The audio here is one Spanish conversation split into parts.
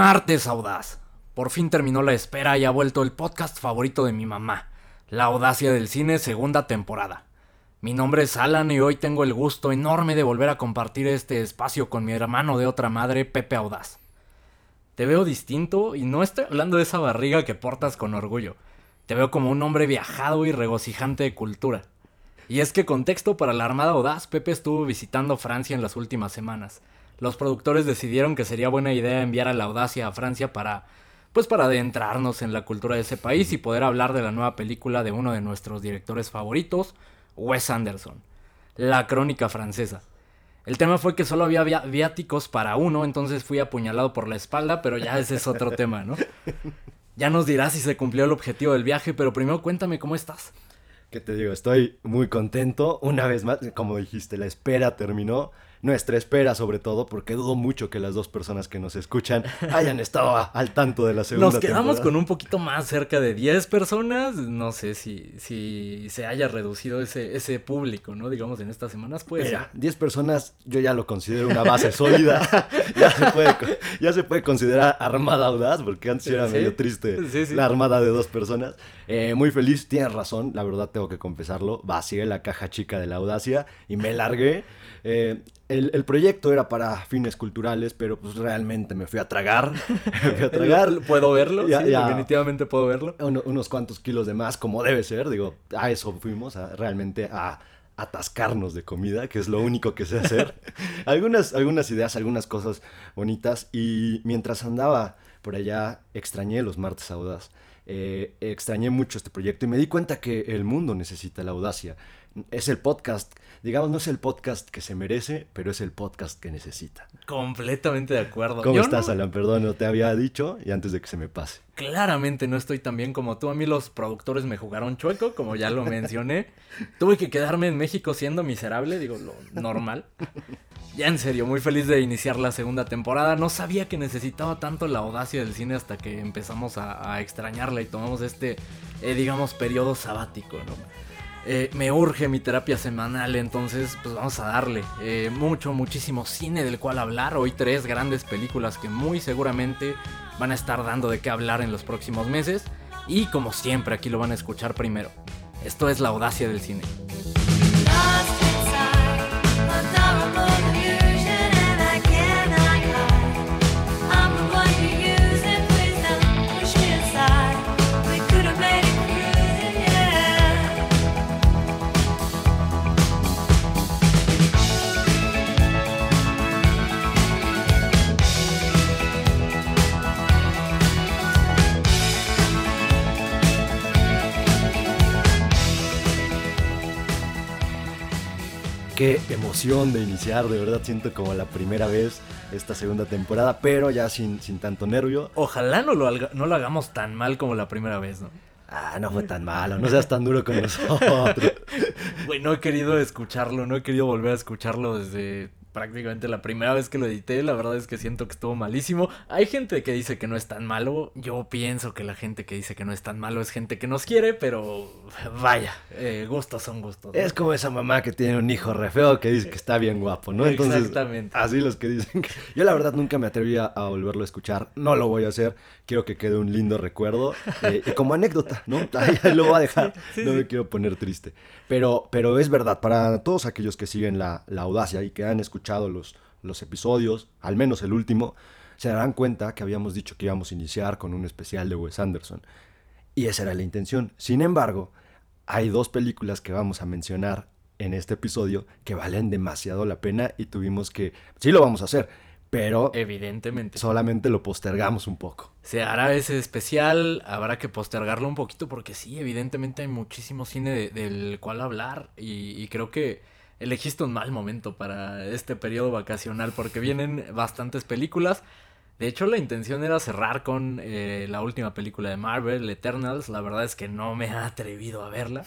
Martes Audaz. Por fin terminó la espera y ha vuelto el podcast favorito de mi mamá, La Audacia del Cine, segunda temporada. Mi nombre es Alan y hoy tengo el gusto enorme de volver a compartir este espacio con mi hermano de otra madre, Pepe Audaz. Te veo distinto y no estoy hablando de esa barriga que portas con orgullo. Te veo como un hombre viajado y regocijante de cultura. Y es que contexto para la Armada Audaz, Pepe estuvo visitando Francia en las últimas semanas los productores decidieron que sería buena idea enviar a la audacia a Francia para pues para adentrarnos en la cultura de ese país y poder hablar de la nueva película de uno de nuestros directores favoritos, Wes Anderson, La Crónica Francesa. El tema fue que solo había viáticos para uno, entonces fui apuñalado por la espalda, pero ya ese es otro tema, ¿no? Ya nos dirás si se cumplió el objetivo del viaje, pero primero cuéntame cómo estás. ¿Qué te digo? Estoy muy contento. Una vez más, como dijiste, la espera terminó nuestra espera sobre todo, porque dudo mucho que las dos personas que nos escuchan hayan estado al tanto de la segunda Nos quedamos con un poquito más cerca de 10 personas, no sé si, si se haya reducido ese, ese público, ¿no? Digamos en estas semanas, pues... Mira, 10 personas yo ya lo considero una base sólida, ya, se puede, ya se puede considerar armada audaz, porque antes era medio triste la armada de dos personas. Eh, muy feliz, tienes razón, la verdad tengo que confesarlo, vacié la caja chica de la audacia y me largué. Eh, el, proyecto era para fines culturales, pero pues realmente me fui a tragar. me fui a tragar. ¿Puedo verlo? sí, definitivamente puedo verlo. unos cuantos kilos de más, como debe ser. Digo, a eso fuimos, realmente a atascarnos de comida, que es lo único que sé hacer. algunas, algunas ideas, algunas cosas bonitas. Y mientras andaba por allá, extrañé los martes audaz. Eh, extrañé mucho este proyecto y me di cuenta que el mundo necesita la audacia es el podcast, digamos, no es el podcast que se merece, pero es el podcast que necesita. Completamente de acuerdo. ¿Cómo estás, Alan? Perdón, no te había dicho y antes de que se me pase. Claramente no estoy tan bien como tú. A mí los productores me jugaron chueco, como ya lo mencioné. Tuve que quedarme en México siendo miserable, digo, lo normal. Ya en serio, muy feliz de iniciar la segunda temporada. No sabía que necesitaba tanto la audacia del cine hasta que empezamos a, extrañarla y tomamos este, eh, digamos, periodo sabático, ¿no? Eh, me urge mi terapia semanal, entonces pues vamos a darle eh, mucho, muchísimo cine del cual hablar. Hoy tres grandes películas que muy seguramente van a estar dando de qué hablar en los próximos meses. Y como siempre aquí lo van a escuchar primero. Esto es la audacia del cine. Qué emoción de iniciar, de verdad siento como la primera vez esta segunda temporada, pero ya sin, sin tanto nervio. Ojalá no lo, no lo hagamos tan mal como la primera vez, ¿no? Ah, no fue tan malo, no seas tan duro con nosotros. Güey, no he querido escucharlo, no he querido volver a escucharlo desde prácticamente la primera vez que lo edité, la verdad es que siento que estuvo malísimo. Hay gente que dice que no es tan malo, yo pienso que la gente que dice que no es tan malo es gente que nos quiere, pero vaya, eh, gustos son gustos. Es como esa mamá que tiene un hijo re feo que dice que está bien guapo, ¿no? Entonces, Exactamente. Así los que dicen que... Yo la verdad nunca me atreví a volverlo a escuchar, no lo voy a hacer, quiero que quede un lindo recuerdo eh, y como anécdota, ¿no? Ahí, lo voy a dejar, no me quiero poner triste. Pero, pero es verdad, para todos aquellos que siguen la, la audacia y que han escuchado los, los episodios, al menos el último, se darán cuenta que habíamos dicho que íbamos a iniciar con un especial de Wes Anderson. Y esa era la intención. Sin embargo, hay dos películas que vamos a mencionar en este episodio que valen demasiado la pena y tuvimos que... Sí lo vamos a hacer, pero... Evidentemente. Solamente lo postergamos un poco. Se hará ese especial, habrá que postergarlo un poquito porque sí, evidentemente hay muchísimo cine del cual hablar y creo que elegiste un mal momento para este periodo vacacional porque vienen bastantes películas. De hecho, la intención era cerrar con eh, la última película de Marvel, Eternals. La verdad es que no me he atrevido a verla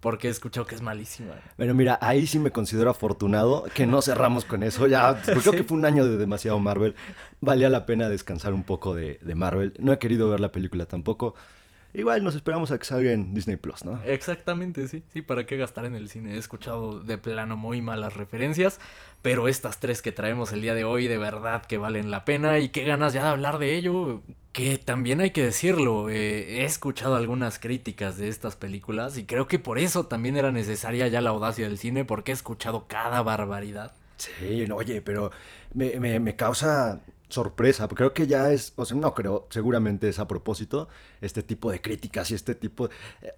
porque he escuchado que es malísima. Pero mira, ahí sí me considero afortunado que no cerramos con eso. Ya, creo que fue un año de demasiado Marvel. Valía la pena descansar un poco de, de Marvel. No he querido ver la película tampoco. Igual nos esperamos a que salga en Disney Plus, ¿no? Exactamente, sí. Sí, ¿para qué gastar en el cine? He escuchado de plano muy malas referencias, pero estas tres que traemos el día de hoy de verdad que valen la pena y qué ganas ya de hablar de ello. Que también hay que decirlo, eh, he escuchado algunas críticas de estas películas y creo que por eso también era necesaria ya la audacia del cine, porque he escuchado cada barbaridad. Sí, oye, pero me, me, me causa sorpresa, porque creo que ya es, o sea, no creo, seguramente es a propósito, este tipo de críticas y este tipo...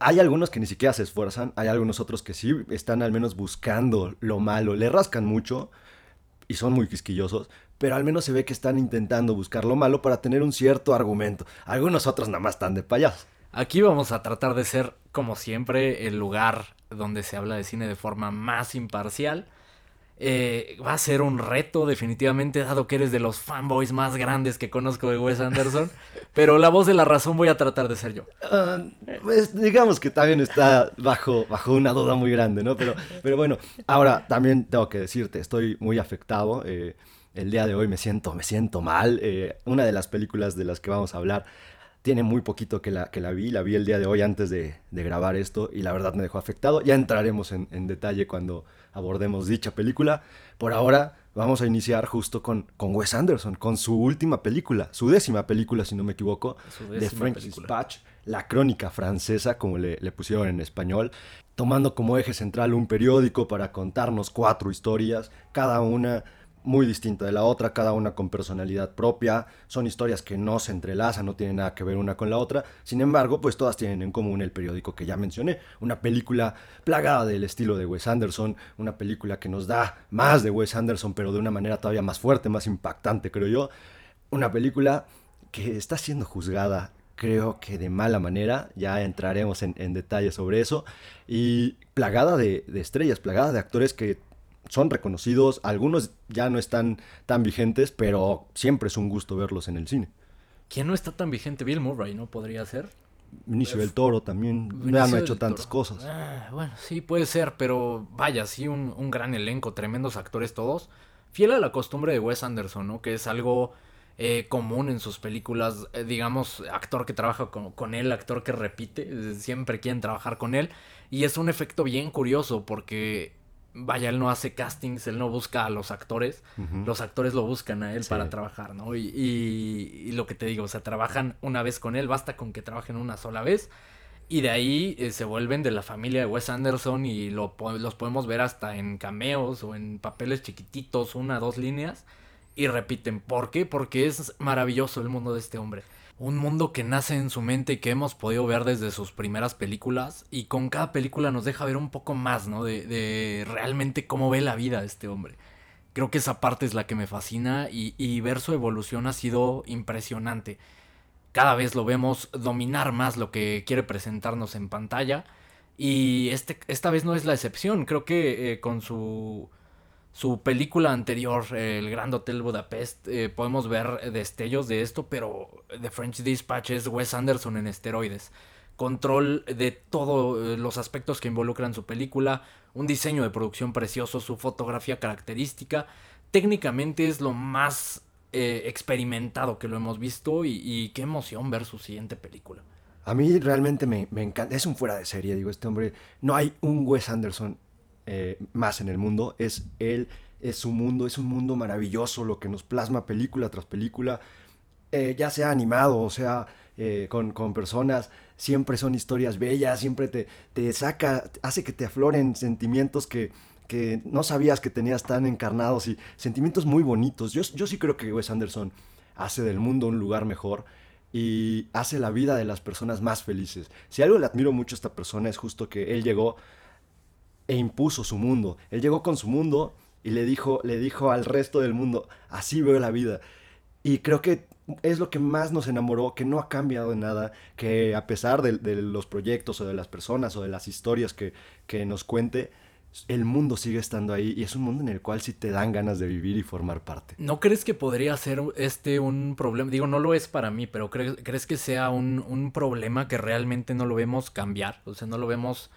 Hay algunos que ni siquiera se esfuerzan, hay algunos otros que sí están al menos buscando lo malo, le rascan mucho y son muy quisquillosos, pero al menos se ve que están intentando buscar lo malo para tener un cierto argumento. Algunos otros nada más están de payasos. Aquí vamos a tratar de ser, como siempre, el lugar donde se habla de cine de forma más imparcial eh, va a ser un reto definitivamente, dado que eres de los fanboys más grandes que conozco de Wes Anderson. pero la voz de la razón voy a tratar de ser yo. Ah, pues digamos que también está bajo, bajo una duda muy grande, ¿no? Pero, pero bueno, ahora también tengo que decirte, estoy muy afectado. Eh, el día de hoy me siento, me siento mal. Eh, una de las películas de las que vamos a hablar tiene muy poquito que la, que la vi, la vi el día de hoy antes de, grabar esto y la verdad me dejó afectado. Ya entraremos en, detalle cuando abordemos dicha película. Por ahora vamos a iniciar justo con, con Wes Anderson, con su última película, su décima película si no me equivoco, de French Dispatch, la crónica francesa como le, le pusieron en español, tomando como eje central un periódico para contarnos cuatro historias, cada una muy distinta de la otra, cada una con personalidad propia, son historias que no se entrelazan, no tienen nada que ver una con la otra, sin embargo, pues todas tienen en común el periódico que ya mencioné, una película plagada del estilo de Wes Anderson, una película que nos da más de Wes Anderson, pero de una manera todavía más fuerte, más impactante, creo yo, una película que está siendo juzgada creo que de mala manera, ya entraremos en, en detalle sobre eso, y plagada de, de, estrellas, plagada de actores que son reconocidos, algunos ya no están tan vigentes, pero siempre es un gusto verlos en el cine. ¿Quién no está tan vigente? Bill Murray, ¿no? Podría ser. Inicio del Toro también, no ha hecho tantas cosas. Ah, bueno, sí, puede ser, pero vaya, sí, un, gran elenco, tremendos actores todos. Fiel a la costumbre de Wes Anderson, ¿no? Que es algo eh, común en sus películas, eh, digamos, actor que trabaja con, con, él, actor que repite, siempre quieren trabajar con él. Y es un efecto bien curioso porque vaya, él no hace castings, él no busca a los actores, los actores lo buscan a él para trabajar, ¿no? Y, y, lo que te digo, o sea, trabajan una vez con él, basta con que trabajen una sola vez. Y de ahí eh, se vuelven de la familia de Wes Anderson y lo, los podemos ver hasta en cameos o en papeles chiquititos, una, dos líneas. Y repiten, ¿por qué? Porque es maravilloso el mundo de este hombre un mundo que nace en su mente y que hemos podido ver desde sus primeras películas y con cada película nos deja ver un poco más, ¿no? De, realmente cómo ve la vida este hombre. Creo que esa parte es la que me fascina y, ver su evolución ha sido impresionante. Cada vez lo vemos dominar más lo que quiere presentarnos en pantalla y este, esta vez no es la excepción. Creo que eh, con su su película anterior, El Gran Hotel Budapest, eh, podemos ver destellos de esto, pero The French Dispatch es Wes Anderson en esteroides. Control de todos eh, los aspectos que involucran su película, un diseño de producción precioso, su fotografía característica. Técnicamente es lo más eh, experimentado que lo hemos visto y, qué emoción ver su siguiente película. A mí realmente me, me, encanta, es un fuera de serie, digo, este hombre, no hay un Wes Anderson eh, más en el mundo, es él, es su mundo, es un mundo maravilloso, lo que nos plasma película tras película, eh, ya sea animado, o sea, eh, con, personas, siempre son historias bellas, siempre te, te saca, hace que te afloren sentimientos que, que no sabías que tenías tan encarnados y sentimientos muy bonitos. Yo, yo sí creo que Wes Anderson hace del mundo un lugar mejor y hace la vida de las personas más felices. Si algo le admiro mucho a esta persona es justo que él llegó e impuso su mundo. Él llegó con su mundo y le dijo, le dijo al resto del mundo, así veo la vida. Y creo que es lo que más nos enamoró, que no ha cambiado en nada, que a pesar de, los proyectos o de las personas o de las historias que, que nos cuente, el mundo sigue estando ahí y es un mundo en el cual sí te dan ganas de vivir y formar parte. ¿No crees que podría ser este un problema? Digo, no lo es para mí, pero ¿crees, crees que sea un, un problema que realmente no lo vemos cambiar? O sea, no lo vemos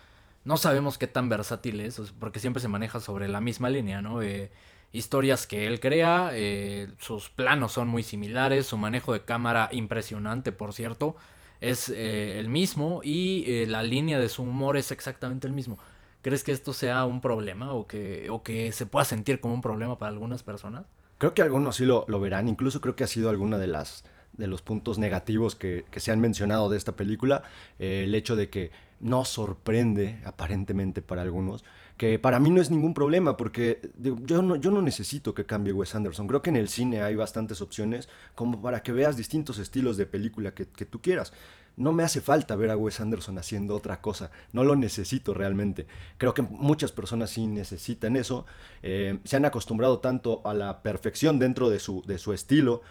no sabemos qué tan versátil es, porque siempre se maneja sobre la misma línea, ¿no? Eh, historias que él crea, eh, sus planos son muy similares, su manejo de cámara impresionante, por cierto. es eh, el mismo y la línea de su humor es exactamente el mismo. ¿Crees que esto sea un problema o que, o que se pueda sentir como un problema para algunas personas? Creo que algunos sí lo, lo verán, incluso creo que ha sido alguna de las de los puntos negativos que, se han mencionado de esta película, el hecho de que no sorprende aparentemente para algunos, que para mí no es ningún problema, porque yo, no, yo no necesito que cambie Wes Anderson. Creo que en el cine hay bastantes opciones como para que veas distintos estilos de película que, que tú quieras. No me hace falta ver a Wes Anderson haciendo otra cosa, no lo necesito realmente. Creo que muchas personas sí necesitan eso, eh, se han acostumbrado tanto a la perfección dentro de su, de su estilo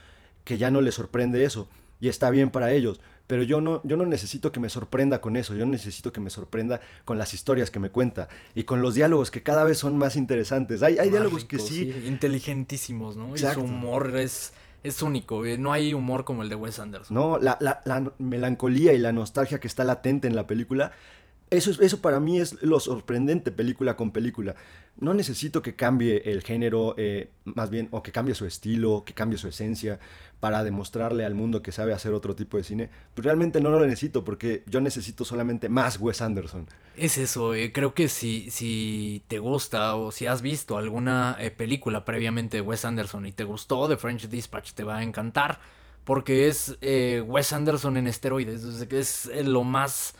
que ya no les sorprende eso, y está bien para ellos pero yo no, yo no necesito que me sorprenda con eso, yo necesito que me sorprenda con las historias que me cuenta y con los diálogos que cada vez son más interesantes. Hay, hay diálogos que sí, Inteligentísimos, ¿no? Y su humor es, es único, eh, no hay humor como el de Wes Anderson. No, la, la, la melancolía y la nostalgia que está latente en la película eso, eso para mí es lo sorprendente película con película. No necesito que cambie el género, eh, más bien, o que cambie su estilo, que cambie su esencia, para demostrarle al mundo que sabe hacer otro tipo de cine. Pero realmente no lo necesito, porque yo necesito solamente más Wes Anderson. Es eso, eh, creo que si, si te gusta o si has visto alguna eh, película previamente de Wes Anderson y te gustó The French Dispatch, te va a encantar, porque es Wes Anderson en esteroides, es lo más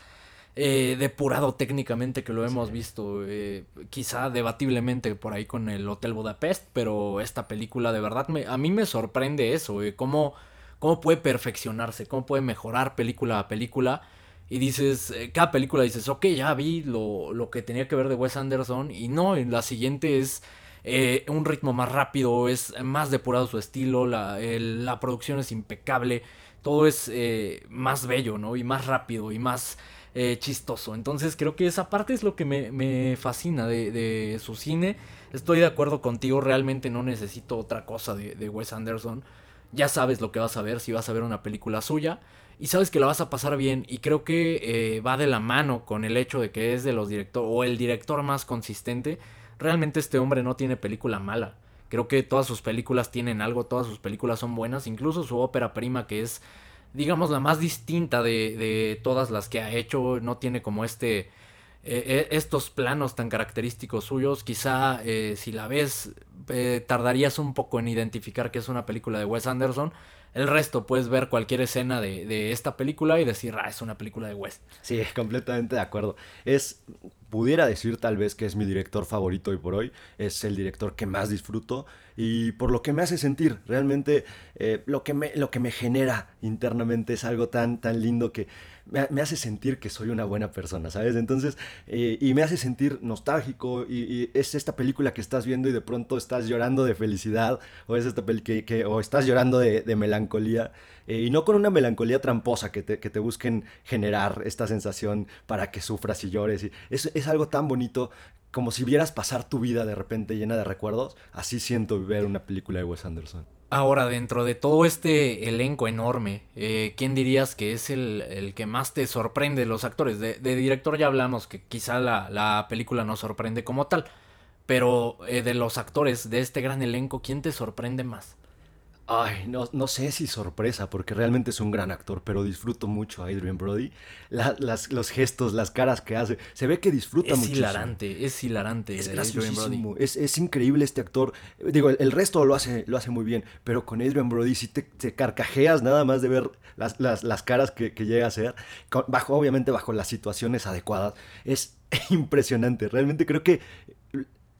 eh, depurado técnicamente que lo hemos visto, eh, quizá debatiblemente por ahí con el Hotel Budapest, pero esta película de verdad me, a mí me sorprende eso, eh, cómo, cómo puede perfeccionarse, cómo puede mejorar película a película. Y dices, cada película dices, ok, ya vi lo, lo, que tenía que ver de Wes Anderson. Y no, en la siguiente es un ritmo más rápido, es más depurado su estilo, la, la producción es impecable, todo es más bello, ¿no? Y más rápido y más eh, chistoso. Entonces creo que esa parte es lo que me, fascina de, su cine. Estoy de acuerdo contigo, realmente no necesito otra cosa de, Wes Anderson. Ya sabes lo que vas a ver si vas a ver una película suya y sabes que la vas a pasar bien y creo que eh, va de la mano con el hecho de que es de los directores o el director más consistente. Realmente este hombre no tiene película mala. Creo que todas sus películas tienen algo, todas sus películas son buenas, incluso su ópera prima que es digamos, la más distinta de, de todas las que ha hecho. No tiene como este, eh, eh, estos planos tan característicos suyos. Quizá eh, si la ves, tardarías un poco en identificar que es una película de Wes Anderson. El resto puedes ver cualquier escena de, de, esta película y decir, ah, es una película de Wes. Sí, completamente de acuerdo. Es, pudiera decir tal vez que es mi director favorito hoy por hoy. Es el director que más disfruto y por lo que me hace sentir. Realmente eh, lo, que me, lo que me genera internamente es algo tan, tan lindo que me, hace sentir que soy una buena persona, ¿sabes? Entonces, eh, y me hace sentir nostálgico y, es esta película que estás viendo y de pronto estás llorando de felicidad o es esta que, que, o estás llorando de, de melancolía eh, y no con una melancolía tramposa que te, que te, busquen generar esta sensación para que sufras y llores. Y es, es algo tan bonito como si vieras pasar tu vida de repente llena de recuerdos. Así siento ver una película de Wes Anderson. Ahora, dentro de todo este elenco enorme, eh, ¿quién dirías que es el, que más te sorprende los actores? De, director ya hablamos que quizá la, película no sorprende como tal, pero eh, de los actores de este gran elenco, ¿quién te sorprende más? Ay, no, no sé si sorpresa, porque realmente es un gran actor, pero disfruto mucho a Adrian Brody. las, los gestos, las caras que hace. Se ve que disfruta mucho. Es hilarante, es hilarante. Es. Es, es, increíble este actor. Digo, el, resto lo hace, lo hace muy bien, pero con Adrian Brody sí te, carcajeas nada más de ver las, las, las caras que, que, llega a hacer. Bajo, obviamente, bajo las situaciones adecuadas. Es impresionante. Realmente creo que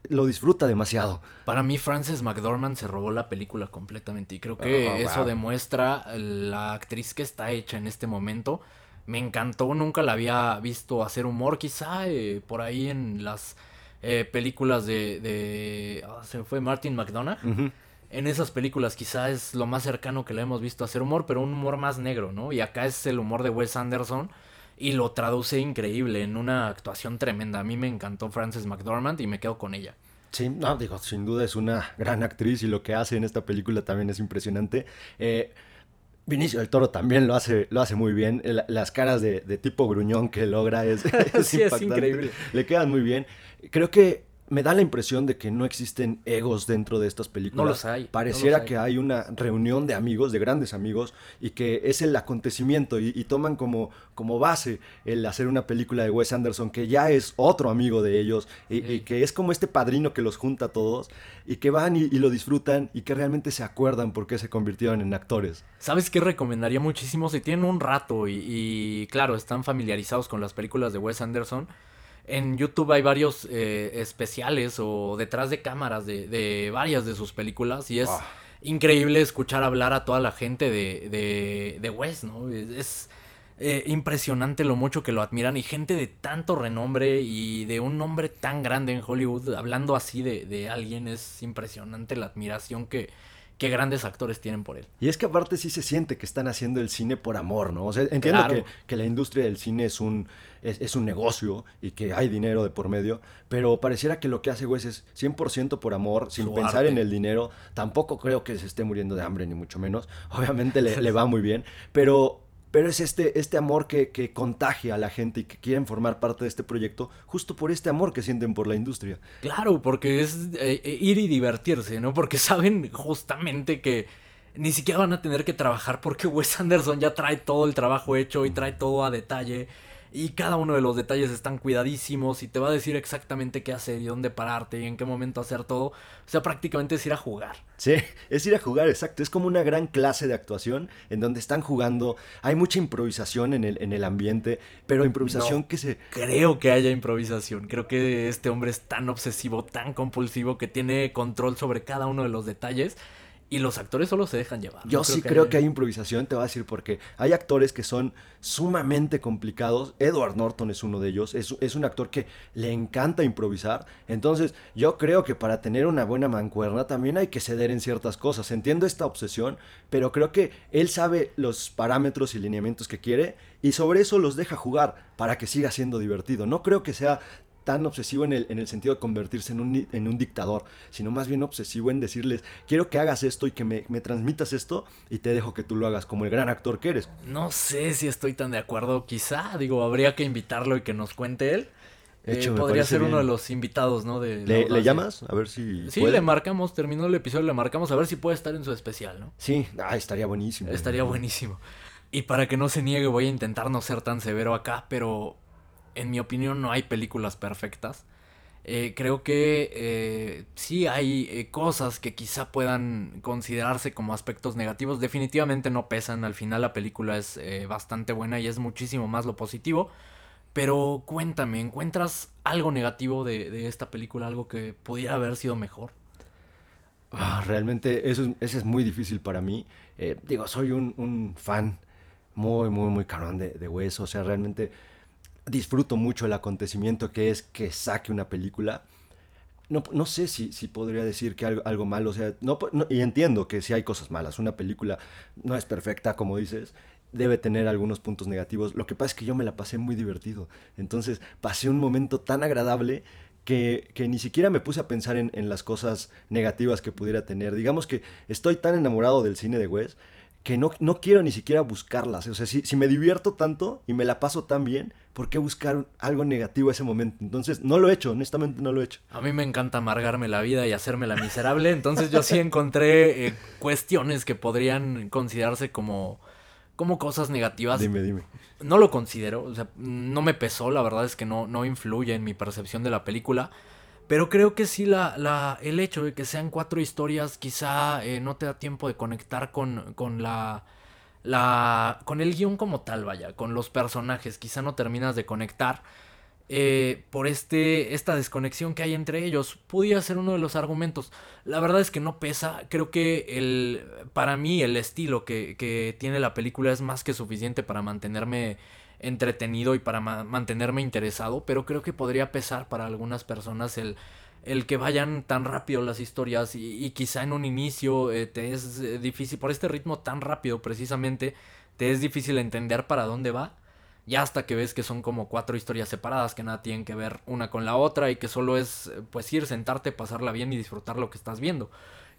lo disfruta demasiado. Para mí, Frances McDormand se robó la película completamente y creo que oh, eso demuestra la actriz que está hecha en este momento. Me encantó, nunca la había visto hacer humor, quizá eh, por ahí en las eh, películas de. Ah, se fue Martin McDonough. En esas películas quizá es lo más cercano que le hemos visto hacer humor, pero un humor más negro, ¿no? Y acá es el humor de Wes Anderson y lo traduce increíble en una actuación tremenda. A mí me encantó Frances McDormand y me quedo con ella. Sí, no, digo, sin duda es una gran actriz y lo que hace en esta película también es impresionante. Eh, Vinicio del Toro también lo hace, lo hace muy bien. las caras de, tipo gruñón que logra es, sí, es increíble. Le quedan muy bien. Creo que me da la impresión de que no existen egos dentro de estas películas. No los hay. Pareciera que hay una reunión de amigos, de grandes amigos, y que es el acontecimiento y, toman como, como base el hacer una película de Wes Anderson que ya es otro amigo de ellos y, que es como este padrino que los junta a todos y que van y, lo disfrutan y que realmente se acuerdan por qué se convirtieron en actores. ¿Sabes qué recomendaría muchísimo? Si tienen un rato y claro, están familiarizados con las películas de Wes Anderson en YouTube hay varios eh, especiales o detrás de cámaras de, varias de sus películas y es ah. increíble escuchar hablar a toda la gente de, de, Wes, ¿no? Es, eh, impresionante lo mucho que lo admiran y gente de tanto renombre y de un nombre tan grande en Hollywood hablando así de alguien es impresionante la admiración que, qué grandes actores tienen por él. Y es que aparte sí se siente que están haciendo el cine por amor, ¿no? O sea, entiendo que, que, la industria del cine es un, es, un negocio y que hay dinero de por medio, pero pareciera que lo que hace Wes es 100% por amor, sin pensar en el dinero. Tampoco creo que se esté muriendo de hambre, ni mucho menos. Obviamente le, le va muy bien, pero pero es este, este amor que, que, contagia a la gente y que quieren formar parte de este proyecto justo por este amor que sienten por la industria. Claro, porque es eh, eh, ir y divertirse, ¿no? Porque saben justamente que ni siquiera van a tener que trabajar porque Wes Anderson ya trae todo el trabajo hecho y trae todo a detalle y cada uno de los detalles están cuidadísimos y te va a decir exactamente qué hacer y dónde pararte y en qué momento hacer todo. O sea, prácticamente es ir a jugar. Sí, es ir a jugar, exacto. Es como una gran clase de actuación en donde están jugando. Hay mucha improvisación en el, en el ambiente, pero improvisación que se... Creo que haya improvisación. Creo que este hombre es tan obsesivo, tan compulsivo, que tiene control sobre cada uno de los detalles y los actores solo se dejan llevar. Yo sí creo, que, hay... improvisación, te voy a decir porque hay actores que son sumamente complicados. Edward Norton es uno de ellos. Es, es, un actor que le encanta improvisar. Entonces, yo creo que para tener una buena mancuerna también hay que ceder en ciertas cosas. Entiendo esta obsesión, pero creo que él sabe los parámetros y lineamientos que quiere y sobre eso los deja jugar para que siga siendo divertido. No creo que sea tan obsesivo en el, en el sentido de convertirse en un, en un dictador, sino más bien obsesivo en decirles, quiero que hagas esto y que me, transmitas esto y te dejo que tú lo hagas como el gran actor que eres. No sé si estoy tan de acuerdo, quizá, digo, habría que invitarlo y que nos cuente él. Eh, podría ser uno de los invitados, ¿no? De ¿Le, llamas? A ver si. Sí, le marcamos, terminó el episodio, le marcamos a ver si puede estar en su especial, ¿no? Sí, ah, estaría buenísimo. Estaría buenísimo. Y para que no se niegue, voy a intentar no ser tan severo acá, pero en mi opinión no hay películas perfectas. Eh, creo que eh, sí hay eh, cosas que quizá puedan considerarse como aspectos negativos. Definitivamente no pesan. Al final la película es bastante buena y es muchísimo más lo positivo. Pero cuéntame, ¿encuentras algo negativo de, esta película? Algo que pudiera haber sido mejor. Ah, realmente eso, es muy difícil para mí. digo, soy un, fan muy, muy, muy carón de, de Wes. O sea, realmente disfruto mucho el acontecimiento que es que saque una película. No, no sé si, si podría decir que algo, algo malo, o sea, no, y entiendo que si hay cosas malas, una película no es perfecta, como dices, debe tener algunos puntos negativos. Lo que pasa es que yo me la pasé muy divertido, entonces pasé un momento tan agradable que, que, ni siquiera me puse a pensar en, en, las cosas negativas que pudiera tener. Digamos que estoy tan enamorado del cine de Wes que no, no quiero ni siquiera buscarlas. O sea, si, si, me divierto tanto y me la paso tan bien, ¿por qué buscar algo negativo a ese momento? Entonces, no lo he hecho, honestamente no lo he hecho. A mí me encanta amargarme la vida y hacerme la miserable, entonces yo sí encontré eh, cuestiones que podrían considerarse como, como cosas negativas. Dime, dime. No lo considero, o sea, no me pesó, la verdad es que no, no influye en mi percepción de la película. Pero creo que sí la, la, el hecho de que sean cuatro historias quizá eh, no te da tiempo de conectar con, con la, la... con el guion como tal, vaya, con los personajes. Quizá no terminas de conectar eh, por este, esta desconexión que hay entre ellos. Pudiera ser uno de los argumentos. La verdad es que no pesa. Creo que el, para mí el estilo que, que tiene la película es más que suficiente para mantenerme entretenido y para mantenerme interesado, pero creo que podría pesar para algunas personas el, el que vayan tan rápido las historias y, quizá en un inicio eh, te es eh, difícil, por este ritmo tan rápido precisamente, te es difícil entender para dónde va. Ya hasta que ves que son como cuatro historias separadas que nada tienen que ver una con la otra y que solo es eh, pues ir, sentarte, pasarla bien y disfrutar lo que estás viendo.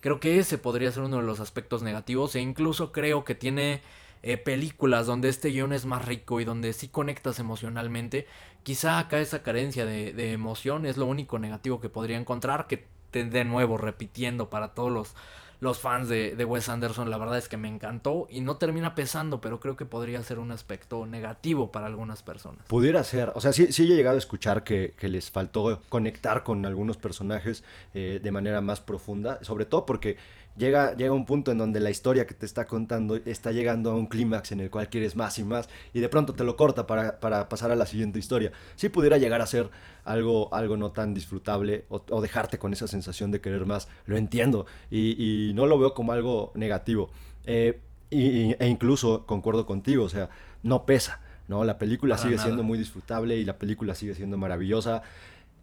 Creo que ese podría ser uno de los aspectos negativos e incluso creo que tiene eh, películas donde este guion es más rico y donde sí conectas emocionalmente, quizá acá esa carencia de, emoción es lo único negativo que podría encontrar, que de nuevo repitiendo para todos los los fans de, Wes Anderson, la verdad es que me encantó y no termina pesando, pero creo que podría ser un aspecto negativo para algunas personas. Pudiera ser, o sea, sí, sí he llegado a escuchar que, les faltó conectar con algunos personajes eh, de manera más profunda, sobre todo porque llega, llega un punto en donde la historia que te está contando está llegando a un clímax en el cual quieres más y más y de pronto te lo corta para, pasar a la siguiente historia. Si pudiera llegar a ser algo, algo no tan disfrutable o, dejarte con esa sensación de querer más, lo entiendo y, no lo veo como algo negativo. Eh, e incluso concuerdo contigo, o sea, no pesa. ¿no? La película sigue siendo muy disfrutable y la película sigue siendo maravillosa.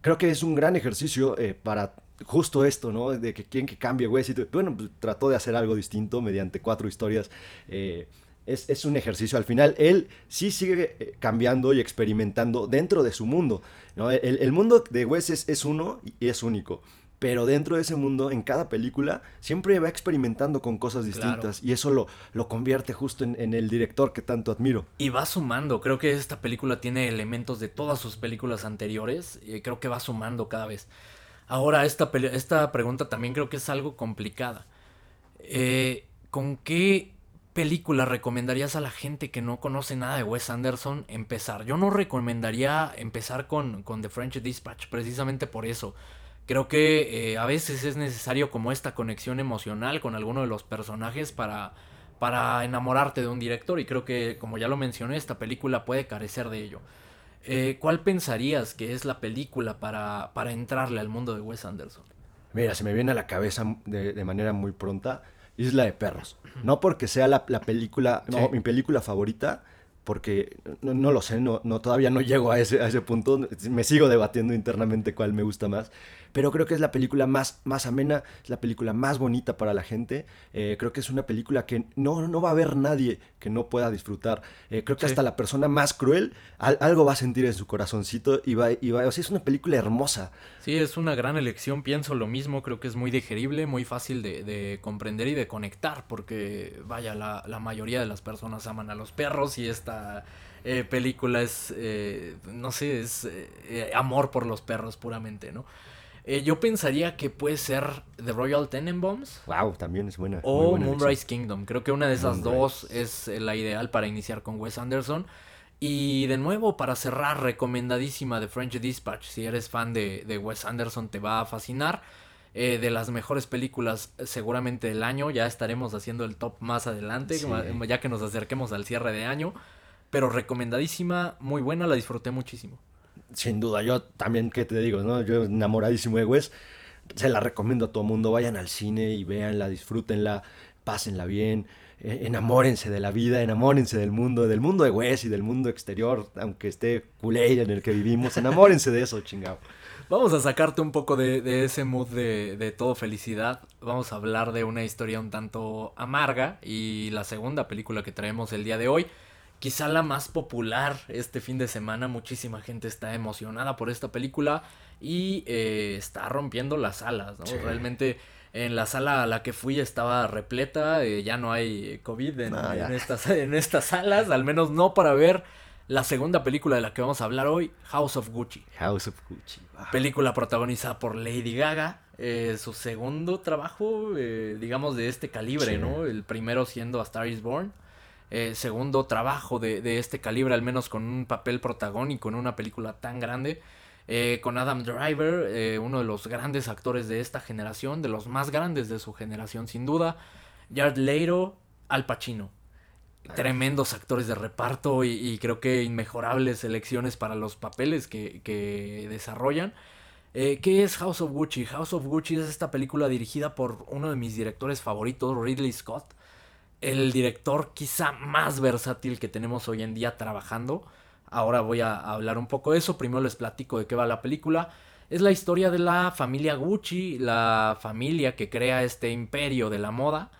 Creo que es un gran ejercicio eh, para justo esto, ¿no? De que quieren que cambie güey. Bueno, pues trató de hacer algo distinto mediante cuatro historias. Eh, es, un ejercicio. Al final, él sí sigue eh, cambiando y experimentando dentro de su mundo. ¿no? El, mundo de Wes es, uno y es único. Pero dentro de ese mundo, en cada película, siempre va experimentando con cosas distintas. Y eso lo, lo convierte justo en, el director que tanto admiro. Y va sumando. Creo que esta película tiene elementos de todas sus películas anteriores. Y creo que va sumando cada vez. Ahora, esta, esta pregunta también creo que es algo complicada. Eh, ¿Con qué película recomendarías a la gente que no conoce nada de Wes Anderson empezar? Yo no recomendaría empezar con, con The French Dispatch, precisamente por eso. Creo que eh, a veces es necesario como esta conexión emocional con alguno de los personajes para, para enamorarte de un director y creo que, como ya lo mencioné, esta película puede carecer de ello. Eh, ¿Cuál pensarías que es la película para, para entrarle al mundo de Wes Anderson? Mira, se me viene a la cabeza de, manera muy pronta Isla de Perros. No porque sea la, película, no, mi película favorita, porque no, lo sé, no, no, todavía no llego a ese, a ese punto, me sigo debatiendo internamente cuál me gusta más, pero creo que es la película más, más amena, es la película más bonita para la gente. Eh, creo que es una película que no, no va a haber nadie que no pueda disfrutar. Eh, creo que hasta la persona más cruel algo va a sentir en su corazoncito y va, y va, o sea, es una película hermosa. Sí, es una gran elección, pienso lo mismo, creo que es muy digerible, muy fácil de, comprender y de conectar, porque vaya, la, la, mayoría de las personas aman a los perros y esta... Eh, película es, no sé, es amor por los perros puramente, ¿no? Eh, yo pensaría que puede ser The Royal Tenenbaums. Wow, también es buena. O Moonrise Kingdom. Creo que una de esas dos es la ideal para iniciar con Wes Anderson. Y de nuevo, para cerrar, recomendadísima The French Dispatch. Si eres fan de, Wes Anderson, te va a fascinar. Eh, de las mejores películas seguramente del año. Ya estaremos haciendo el top más adelante, ya que nos acerquemos al cierre de año. Pero recomendadísima, muy buena, la disfruté muchísimo sin duda, yo también, ¿qué te digo? No? Yo enamoradísimo de Wes, se la recomiendo a todo mundo, vayan al cine y véanla, disfrútenla, pásenla bien, eh, enamórense de la vida, enamórense del mundo, del mundo de Wes y del mundo exterior, aunque esté culé en el que vivimos, enamórense de eso, chingado. Vamos a sacarte un poco de, de ese mood de, de, todo felicidad. Vamos a hablar de una historia un tanto amarga y la segunda película que traemos el día de hoy quizá la más popular este fin de semana. Muchísima gente está emocionada por esta película y eh, está rompiendo las salas, ¿no? Realmente en la sala a la que fui estaba repleta, eh, ya no hay COVID en, estas, en estas salas, al menos no para ver la segunda película de la que vamos a hablar hoy, House of Gucci. House of Gucci. Película protagonizada por Lady Gaga. Eh, su segundo trabajo, digamos, de este calibre, ¿no? El primero siendo A Star is Born. Eh, segundo trabajo de, este calibre, al menos con un papel protagónico en una película tan grande. Eh, con Adam Driver, eh, uno de los grandes actores de esta generación, de los más grandes de su generación sin duda. Jared Leto, Al Pacino. Tremendos actores de reparto y, creo que inmejorables elecciones para los papeles que, que desarrollan. ¿Qué es House of Gucci? House of Gucci es esta película dirigida por uno de mis directores favoritos, Ridley Scott el director quizá más versátil que tenemos hoy en día trabajando. Ahora voy a hablar un poco de eso. Primero les platico de qué va la película. Es la historia de la familia Gucci, la familia que crea este imperio de la moda.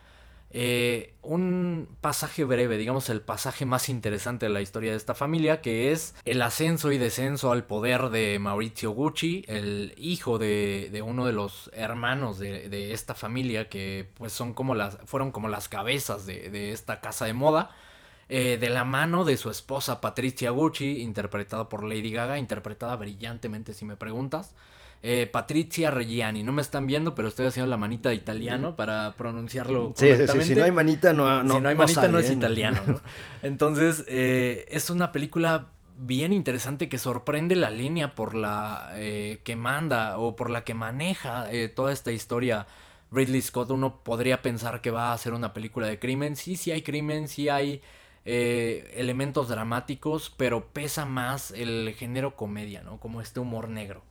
Eh, un pasaje breve, digamos el pasaje más interesante de la historia de esta familia, que es el ascenso y descenso al poder de Maurizio Gucci, el hijo de, uno de los hermanos de, esta familia, que pues son como las, fueron como las cabezas de, esta casa de moda. eh, de la mano de su esposa Patricia Gucci, interpretada por Lady Gaga, interpretada brillantemente si me preguntas. Eh, Patricia Reggiani, no me están viendo, pero estoy haciendo la manita de italiano para pronunciarlo sí, sí, si no hay manita no, no Si no hay manita no, es italiano, Entonces, eh, es una película bien interesante que sorprende la línea por la que manda o por la que maneja toda esta historia Ridley Scott. Uno podría pensar que va a ser una película de crimen. Sí, sí hay crimen, sí hay eh, elementos dramáticos, pero pesa más el género comedia, ¿no? Como este humor negro.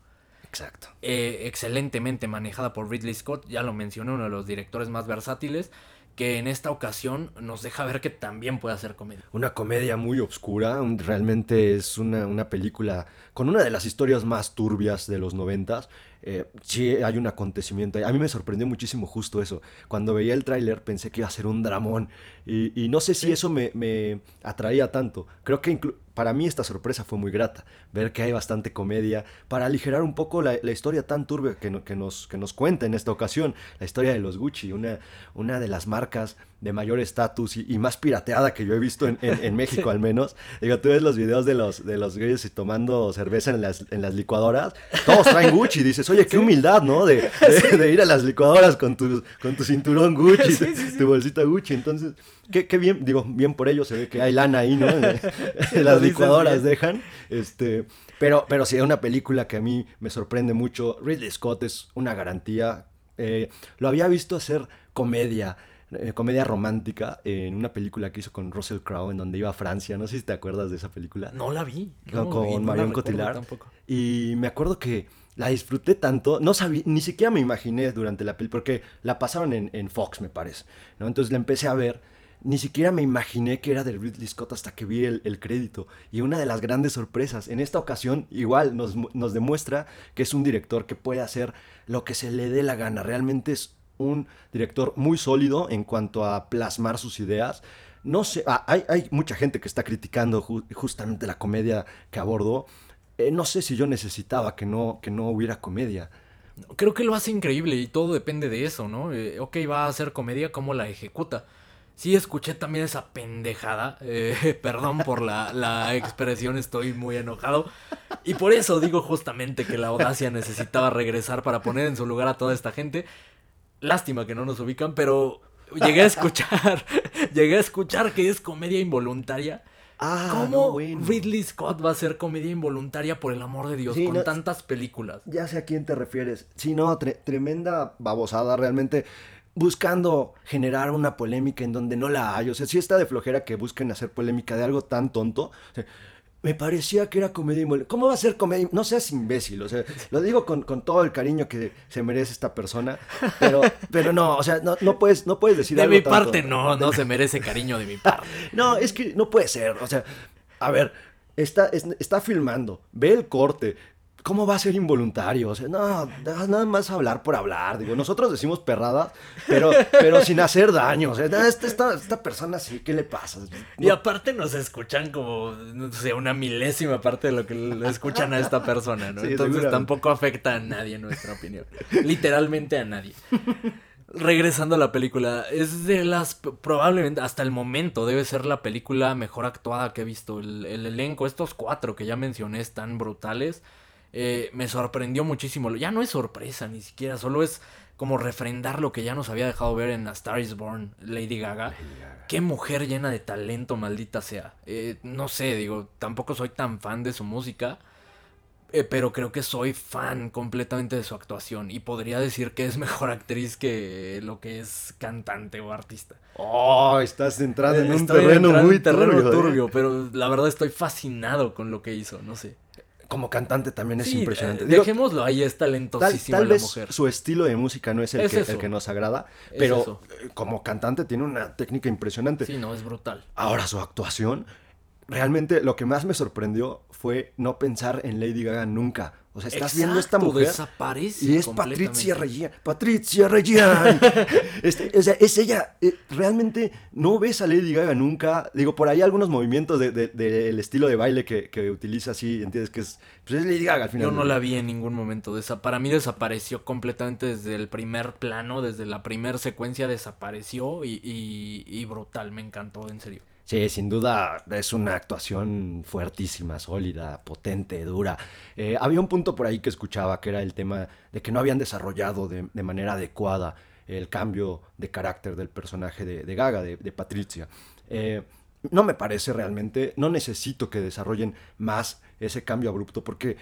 Exacto. Eh, excelentemente manejada por Ridley Scott, ya lo mencioné, uno de los directores más versátiles que en esta ocasión nos deja ver que también puede hacer comedia. Una comedia muy oscura, realmente es una, una, película con una de las historias más turbias de los noventas. Eh, sí hay un acontecimiento. A mí me sorprendió muchísimo justo eso. Cuando veía el tráiler pensé que iba a ser un dramón y, no sé si eso me, me, atraía tanto. Creo que para mí esta sorpresa fue muy grata, ver que hay bastante comedia, para aligerar un poco la, historia tan turbia que, que, nos, que nos cuenta en esta ocasión, la historia de los Gucci, una, una de las marcas de mayor estatus y, más pirateada que yo he visto en, en, México al menos. Digo, tú ves los videos de los, de los gays tomando cerveza en las, en las licuadoras, todos traen Gucci, dices, oye, qué humildad, ¿no? De, de, ir a las licuadoras con tu, con tu cinturón Gucci, tu bolsita Gucci, entonces... Qué, bien, digo, bien por ello, se ve que hay lana ahí, ¿no? Las licuadoras dejan. Este, pero, pero sí, es una película que a mí me sorprende mucho. Ridley Scott es una garantía. Eh, lo había visto hacer comedia. Eh, comedia romántica en una película que hizo con Russell Crowe en donde iba a Francia. No sé si te acuerdas de esa película. No la vi. con Marion Cotillard. Y me acuerdo que la disfruté tanto, no sabía, ni siquiera me imaginé durante la película, porque la pasaron en, en Fox, me parece. ¿no? Entonces la empecé a ver ni siquiera me imaginé que era de Ridley Scott hasta que vi el, crédito. Y una de las grandes sorpresas, en esta ocasión igual nos, demuestra que es un director que puede hacer lo que se le dé la gana. Realmente es un director muy sólido en cuanto a plasmar sus ideas. No sé, ah, hay, hay, mucha gente que está criticando justamente la comedia que abordó. Eh, no sé si yo necesitaba que no, que no hubiera comedia. Creo que lo hace increíble y todo depende de eso, ¿no? Eh, ok, va a hacer comedia, ¿cómo la ejecuta? Sí, escuché también esa pendejada. Eh, perdón por la, expresión, estoy muy enojado. Y por eso digo justamente que la audacia necesitaba regresar para poner en su lugar a toda esta gente. Lástima que no nos ubican, pero llegué a escuchar, llegué a escuchar que es comedia involuntaria. Ah, ¿Cómo Ridley Scott va a ser comedia involuntaria por el amor de Dios con tantas películas? Ya sé a quién te refieres. Sí, no, tremenda babosada realmente buscando generar una polémica en donde no la hay. O sea, si está de flojera que busquen hacer polémica de algo tan tonto. me parecía que era comedia ¿Cómo va a ser comedia? No seas imbécil, o sea, lo digo con, todo el cariño que se merece esta persona, pero, pero no, o sea, no, no, puedes, no puedes decir De mi parte no, no se merece cariño de mi parte. no, es que no puede ser, o sea, a ver, está, está filmando, ve el corte, ¿cómo va a ser involuntario? O sea, no, nada más hablar por hablar. Digo, nosotros decimos perradas, pero, pero sin hacer daño. O sea, esta, esta, persona sí, ¿qué le pasa? Y aparte nos escuchan como, no sé, una milésima parte de lo que le escuchan a esta persona, ¿no? Entonces tampoco afecta a nadie, en nuestra opinión. Literalmente a nadie. Regresando a la película, es de las, probablemente hasta el momento debe ser la película mejor actuada que he visto. el elenco, estos cuatro que ya mencioné están brutales. Eh, me sorprendió muchísimo. Ya no es sorpresa ni siquiera, solo es como refrendar lo que ya nos había dejado ver en A Star is Born, Lady Gaga. Qué mujer llena de talento, maldita sea. Eh, no sé, digo, tampoco soy tan fan de su música. Eh, pero creo que soy fan completamente de su actuación y podría decir que es mejor actriz que lo que es cantante o artista. Oh, estás entrando en un terreno muy terreno turbio, pero la verdad estoy fascinado con lo que hizo, no sé como cantante también es impresionante. dejémoslo ahí, es talentosísima tal, la mujer. Su estilo de música no es el, que, el que, nos agrada, pero como cantante tiene una técnica impresionante. Sí, no, es brutal. Ahora su actuación, realmente lo que más me sorprendió fue no pensar en Lady Gaga nunca. O sea, estás viendo esta mujer. Desaparece y es Patricia Reggiani. Patricia Reggiani. este, o sea, es ella. Eh, realmente no ves a Lady Gaga nunca. Digo, por ahí algunos movimientos del de, estilo de baile que, que, utiliza así. Entiendes que es. Pues es Lady Gaga al final. Yo no la vi en ningún momento. para mí desapareció completamente desde el primer plano, desde la primera secuencia desapareció y, y, y brutal. Me encantó, en serio. Sí, sin duda es una actuación fuertísima, sólida, potente, dura. Eh, había un punto por ahí que escuchaba que era el tema de que no habían desarrollado de, manera adecuada el cambio de carácter del personaje de, Gaga, de, Patricia. Eh, no me parece realmente, no necesito que desarrollen más ese cambio abrupto porque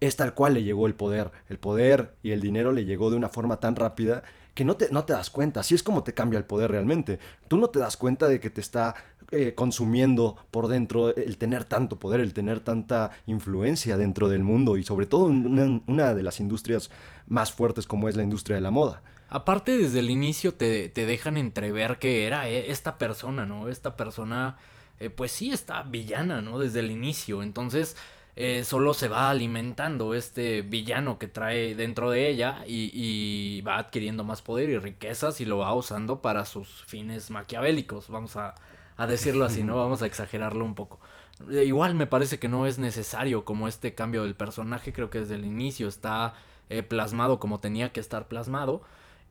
es tal cual le llegó el poder. El poder y el dinero le llegó de una forma tan rápida que no te, no te das cuenta. Así es como te cambia el poder realmente. Tú no te das cuenta de que te está eh, consumiendo por dentro el tener tanto poder, el tener tanta influencia dentro del mundo y sobre todo en una, de las industrias más fuertes como es la industria de la moda. Aparte, desde el inicio te, te dejan entrever que era eh, esta persona, ¿no? Esta persona, eh, pues sí, está villana, ¿no? Desde el inicio. Entonces, eh, solo se va alimentando este villano que trae dentro de ella y, va adquiriendo más poder y riquezas y lo va usando para sus fines maquiavélicos, vamos a, decirlo así, ¿no? Vamos a exagerarlo un poco. Eh, igual me parece que no es necesario como este cambio del personaje, creo que desde el inicio está eh, plasmado como tenía que estar plasmado.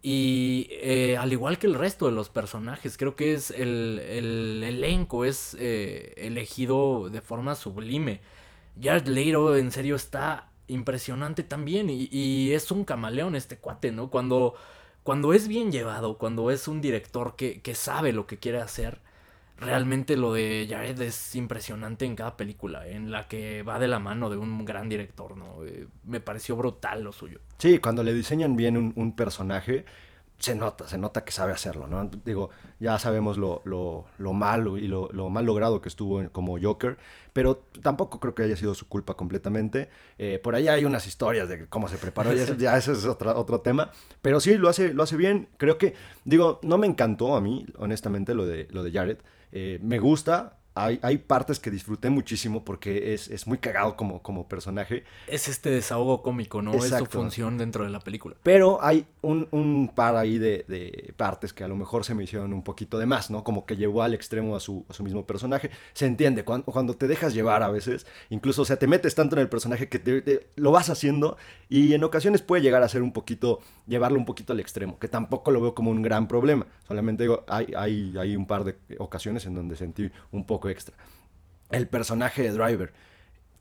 Y al igual que el resto de los personajes, creo que es el, el elenco es elegido de forma sublime. Jared Leto en serio está impresionante también y, es un camaleón este cuate, ¿no? Cuando, cuando es bien llevado, cuando es un director que, que sabe lo que quiere hacer, realmente lo de Jared es impresionante en cada película, en la que va de la mano de un gran director, ¿no? Eh, me pareció brutal lo suyo. Sí, cuando le diseñan bien un, un personaje, se nota, se nota que sabe hacerlo, ¿no? Digo, ya sabemos lo, lo, lo malo y lo, lo, mal logrado que estuvo como Joker, pero tampoco creo que haya sido su culpa completamente. Eh, por ahí hay unas historias de cómo se preparó, ya, ya ese es otro, otro tema, pero sí, lo hace, lo hace bien. Creo que, digo, no me encantó a mí, honestamente, lo de, lo de Jared. Eh, me gusta, hay, partes que disfruté muchísimo porque es, es, muy cagado como, como personaje. Es este desahogo cómico, ¿no? Es su función dentro de la película. Pero hay un, un par ahí de, de, partes que a lo mejor se me hicieron un poquito de más, ¿no? Como que llevó al extremo a su, a su mismo personaje. Se entiende, cuando, cuando, te dejas llevar a veces, incluso, o sea, te metes tanto en el personaje que te, lo vas haciendo y en ocasiones puede llegar a ser un poquito, llevarlo un poquito al extremo, que tampoco lo veo como un gran problema. Solamente digo, hay, hay, hay un par de ocasiones en donde sentí un poco extra. El personaje de Driver.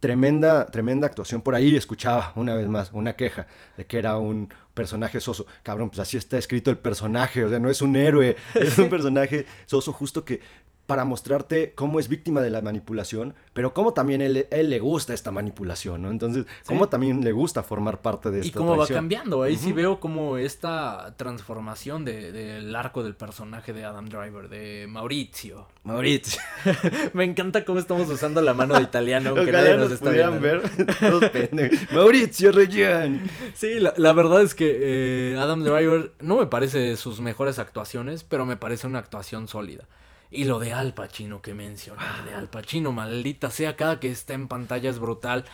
Tremenda, tremenda actuación. Por ahí escuchaba una vez más una queja de que era un personaje soso. Cabrón, pues así está escrito el personaje. O sea, no es un héroe, es un personaje soso justo que para mostrarte cómo es víctima de la manipulación, pero cómo también él, él le gusta esta manipulación, ¿no? Entonces, cómo también le gusta formar parte de esta Y cómo va cambiando, ahí sí veo como esta transformación del arco del personaje de Adam Driver, de Maurizio. Maurizio. Me encanta cómo estamos usando la mano de italiano, aunque nadie nos está viendo. ver. Maurizio Reggiani. Sí, la, verdad es que eh, Adam Driver no me parece de sus mejores actuaciones, pero me parece una actuación sólida. Y lo de Al Pacino que mencioné, de Al Pacino, maldita sea, cada que está en pantalla es brutal.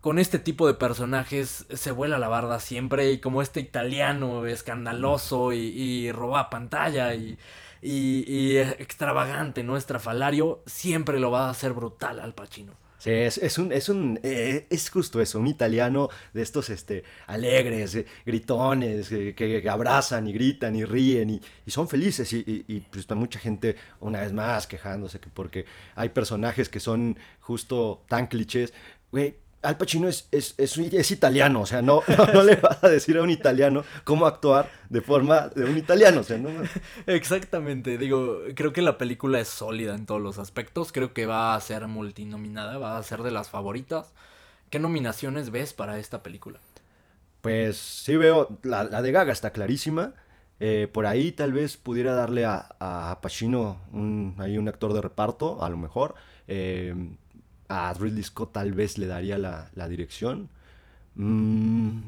Con este tipo de personajes se vuela la barda siempre y como este italiano escandaloso y, roba pantalla y, y, extravagante, ¿no? Estrafalario, siempre lo va a hacer brutal Al Pacino. Sí, es, un, es un, eh, es justo eso, un italiano de estos, este, alegres, eh, gritones, eh, que, abrazan y gritan y ríen y, son felices y, y, pues mucha gente, una vez más, quejándose que porque hay personajes que son justo tan clichés, güey, al Pacino es, es, es, italiano, o sea, no, no, le vas a decir a un italiano cómo actuar de forma de un italiano, o sea, ¿no? Exactamente, digo, creo que la película es sólida en todos los aspectos, creo que va a ser multinominada, va a ser de las favoritas. ¿Qué nominaciones ves para esta película? Pues sí veo, la, de Gaga está clarísima, eh, por ahí tal vez pudiera darle a, a Pacino un, ahí un actor de reparto, a lo mejor. Eh, a Ridley Scott tal vez le daría la, la dirección. Mm.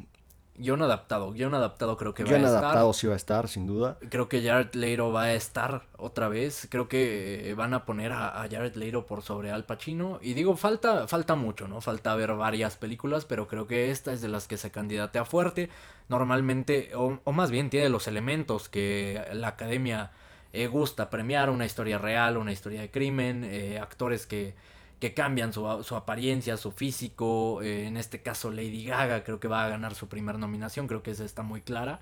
Guión adaptado, guion adaptado creo que va a estar. adaptado sí va a estar, sin duda. Creo que Jared Leto va a estar otra vez. Creo que van a poner a, Jared Leto por sobre Al Pacino. Y digo, falta, falta mucho, ¿no? Falta ver varias películas, pero creo que esta es de las que se candidatea fuerte. Normalmente, o, o más bien tiene los elementos que la academia eh, gusta premiar. Una historia real, una historia de crimen, eh, actores que que cambian su, apariencia, su físico. Eh, en este caso, Lady Gaga creo que va a ganar su primera nominación, creo que esa está muy clara.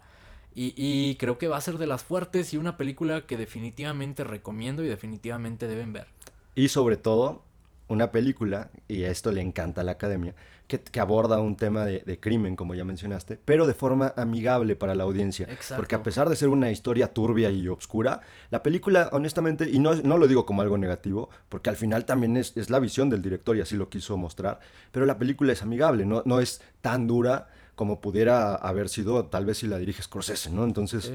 Y, creo que va a ser de las fuertes y una película que definitivamente recomiendo y definitivamente deben ver. Y sobre todo, una película, y a esto le encanta a la academia, que, aborda un tema de, crimen, como ya mencionaste, pero de forma amigable para la audiencia. Porque a pesar de ser una historia turbia y oscura, la película, honestamente, y no, no lo digo como algo negativo, porque al final también es, es, la visión del director y así lo quiso mostrar, pero la película es amigable, no, no es tan dura como pudiera haber sido tal vez si la diriges Scorsese, ¿no? Entonces... Sí,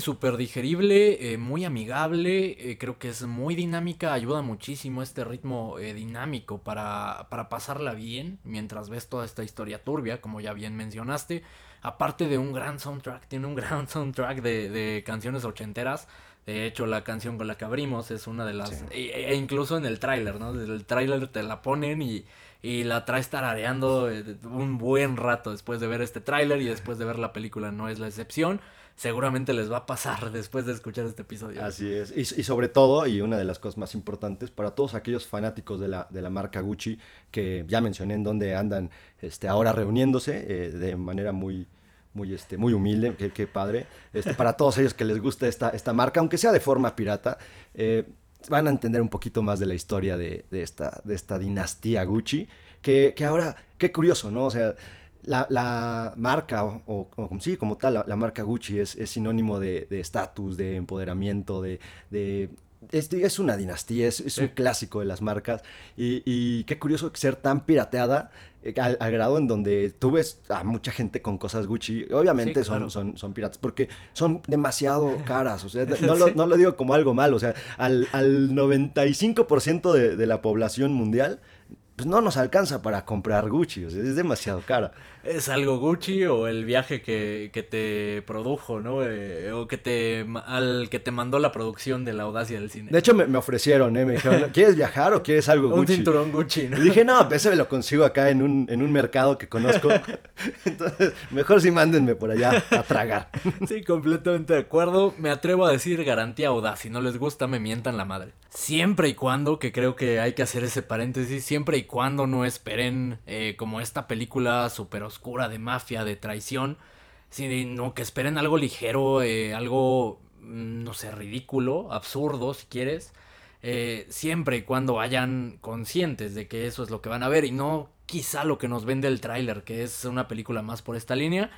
súper digerible, eh, muy amigable, eh, creo que es muy dinámica, ayuda muchísimo este ritmo eh, dinámico para, para pasarla bien mientras ves toda esta historia turbia, como ya bien mencionaste. Aparte de un gran soundtrack, tiene un gran soundtrack de, de canciones ochenteras. De hecho, la canción con la que abrimos es una de las... E, e, incluso en el tráiler, ¿no? Desde el tráiler te la ponen y y la traes tarareando un buen rato después de ver este tráiler y después de ver la película no es la excepción. Seguramente les va a pasar después de escuchar este episodio. Así es. Y, sobre todo, y una de las cosas más importantes, para todos aquellos fanáticos de la, de la marca Gucci, que ya mencioné en donde andan este, ahora reuniéndose eh, de manera muy, muy, este, muy humilde, qué, padre. Este, para todos ellos que les gusta esta, esta marca, aunque sea de forma pirata, eh, van a entender un poquito más de la historia de, esta, de esta dinastía Gucci, que, ahora, qué curioso, ¿no? O sea, la, marca, o, sí, como tal, la, marca Gucci es, sinónimo de estatus, de, empoderamiento, de, es, una dinastía, es, un clásico de las marcas. Y, qué curioso ser tan pirateada eh, al, grado en donde tú ves a mucha gente con cosas Gucci. Obviamente son, son, son piratas porque son demasiado caras. O sea, no, lo, no lo digo como algo malo. O sea, al, al 95% de, de la población mundial pues no nos alcanza para comprar Gucci, o sea, es demasiado cara. Es algo Gucci o el viaje que, que te produjo, ¿no? Eh, o que te, al que te mandó la producción de la audacia del cine. De hecho, me, ofrecieron, ¿eh? Me dijeron, ¿quieres viajar o quieres algo Gucci? Un cinturón Gucci, ¿no? Y dije, no, ese me lo consigo acá en un, en un mercado que conozco. Entonces, mejor sí mándenme por allá a tragar. Sí, completamente de acuerdo. Me atrevo a decir garantía audaz. Si no les gusta, me mientan la madre. Siempre y cuando, que creo que hay que hacer ese paréntesis, siempre y cuando no esperen eh, como esta película súper oscura de mafia, de traición, sino que esperen algo ligero, eh, algo, mm, no sé, ridículo, absurdo si quieres, eh, siempre y cuando vayan conscientes de que eso es lo que van a ver y no quizá lo que nos vende el tráiler, que es una película más por esta línea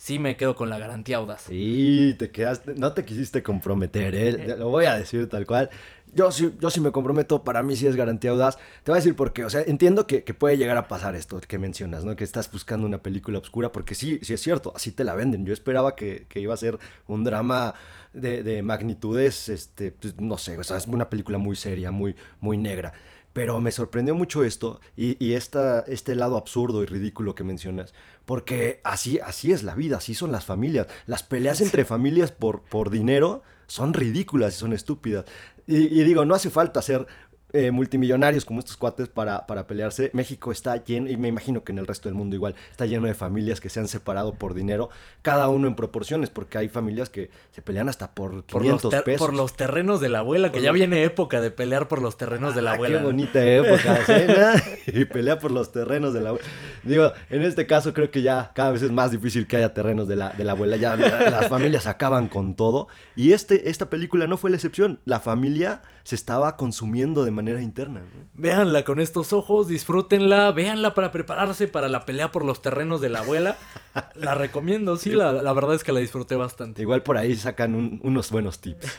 sí me quedo con la garantía audaz. Sí, te quedaste, no te quisiste comprometer, ¿eh? lo voy a decir tal cual. Yo sí, yo sí me comprometo, para mí sí es garantía audaz. Te voy a decir por qué, o sea, entiendo que, puede llegar a pasar esto que mencionas, ¿no? Que estás buscando una película oscura, porque sí, sí es cierto, así te la venden. Yo esperaba que, iba a ser un drama de, magnitudes, este, pues, no sé, o sea, es una película muy seria, muy, muy negra. Pero me sorprendió mucho esto y, esta, este lado absurdo y ridículo que mencionas, porque así, así es la vida, así son las familias. Las peleas entre familias por, por dinero son ridículas y son estúpidas. Y, y, digo, no hace falta ser eh, multimillonarios como estos cuates para, para pelearse. México está lleno, y me imagino que en el resto del mundo igual, está lleno de familias que se han separado por dinero, cada uno en proporciones, porque hay familias que se pelean hasta por 500 por pesos. Por los terrenos de la abuela, que ya viene época de pelear por los terrenos de la ah, abuela. Qué bonita época, y pelea por los terrenos de la abuela. Digo, en este caso creo que ya cada vez es más difícil que haya terrenos de la, de la abuela, ya las familias acaban con todo, y este, esta película no fue la excepción, la familia se estaba consumiendo de manera interna. Véanla con estos ojos, disfrútenla, véanla para prepararse para la pelea por los terrenos de la abuela. la recomiendo, sí, la, verdad es que la disfruté bastante. Igual por ahí sacan unos buenos tips.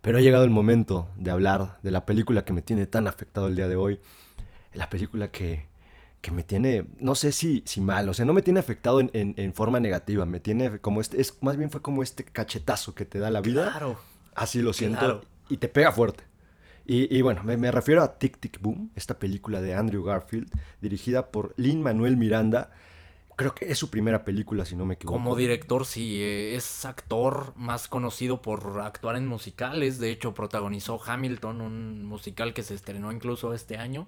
Pero ha llegado el momento de hablar de la película que me tiene tan afectado el día de hoy. La película que, que me tiene, no sé si, si mal, o sea, no me tiene afectado en, en, forma negativa, me tiene como este, es, más bien fue como este cachetazo que te da la vida. Claro. Así lo siento. Y te pega fuerte. Y, bueno, me, refiero a Tic Tic Boom, esta película de Andrew Garfield, dirigida por Lin Manuel Miranda. Creo que es su primera película, si no me equivoco. Como director, sí, eh, es actor más conocido por actuar en musicales. De hecho, protagonizó Hamilton, un musical que se estrenó incluso este año.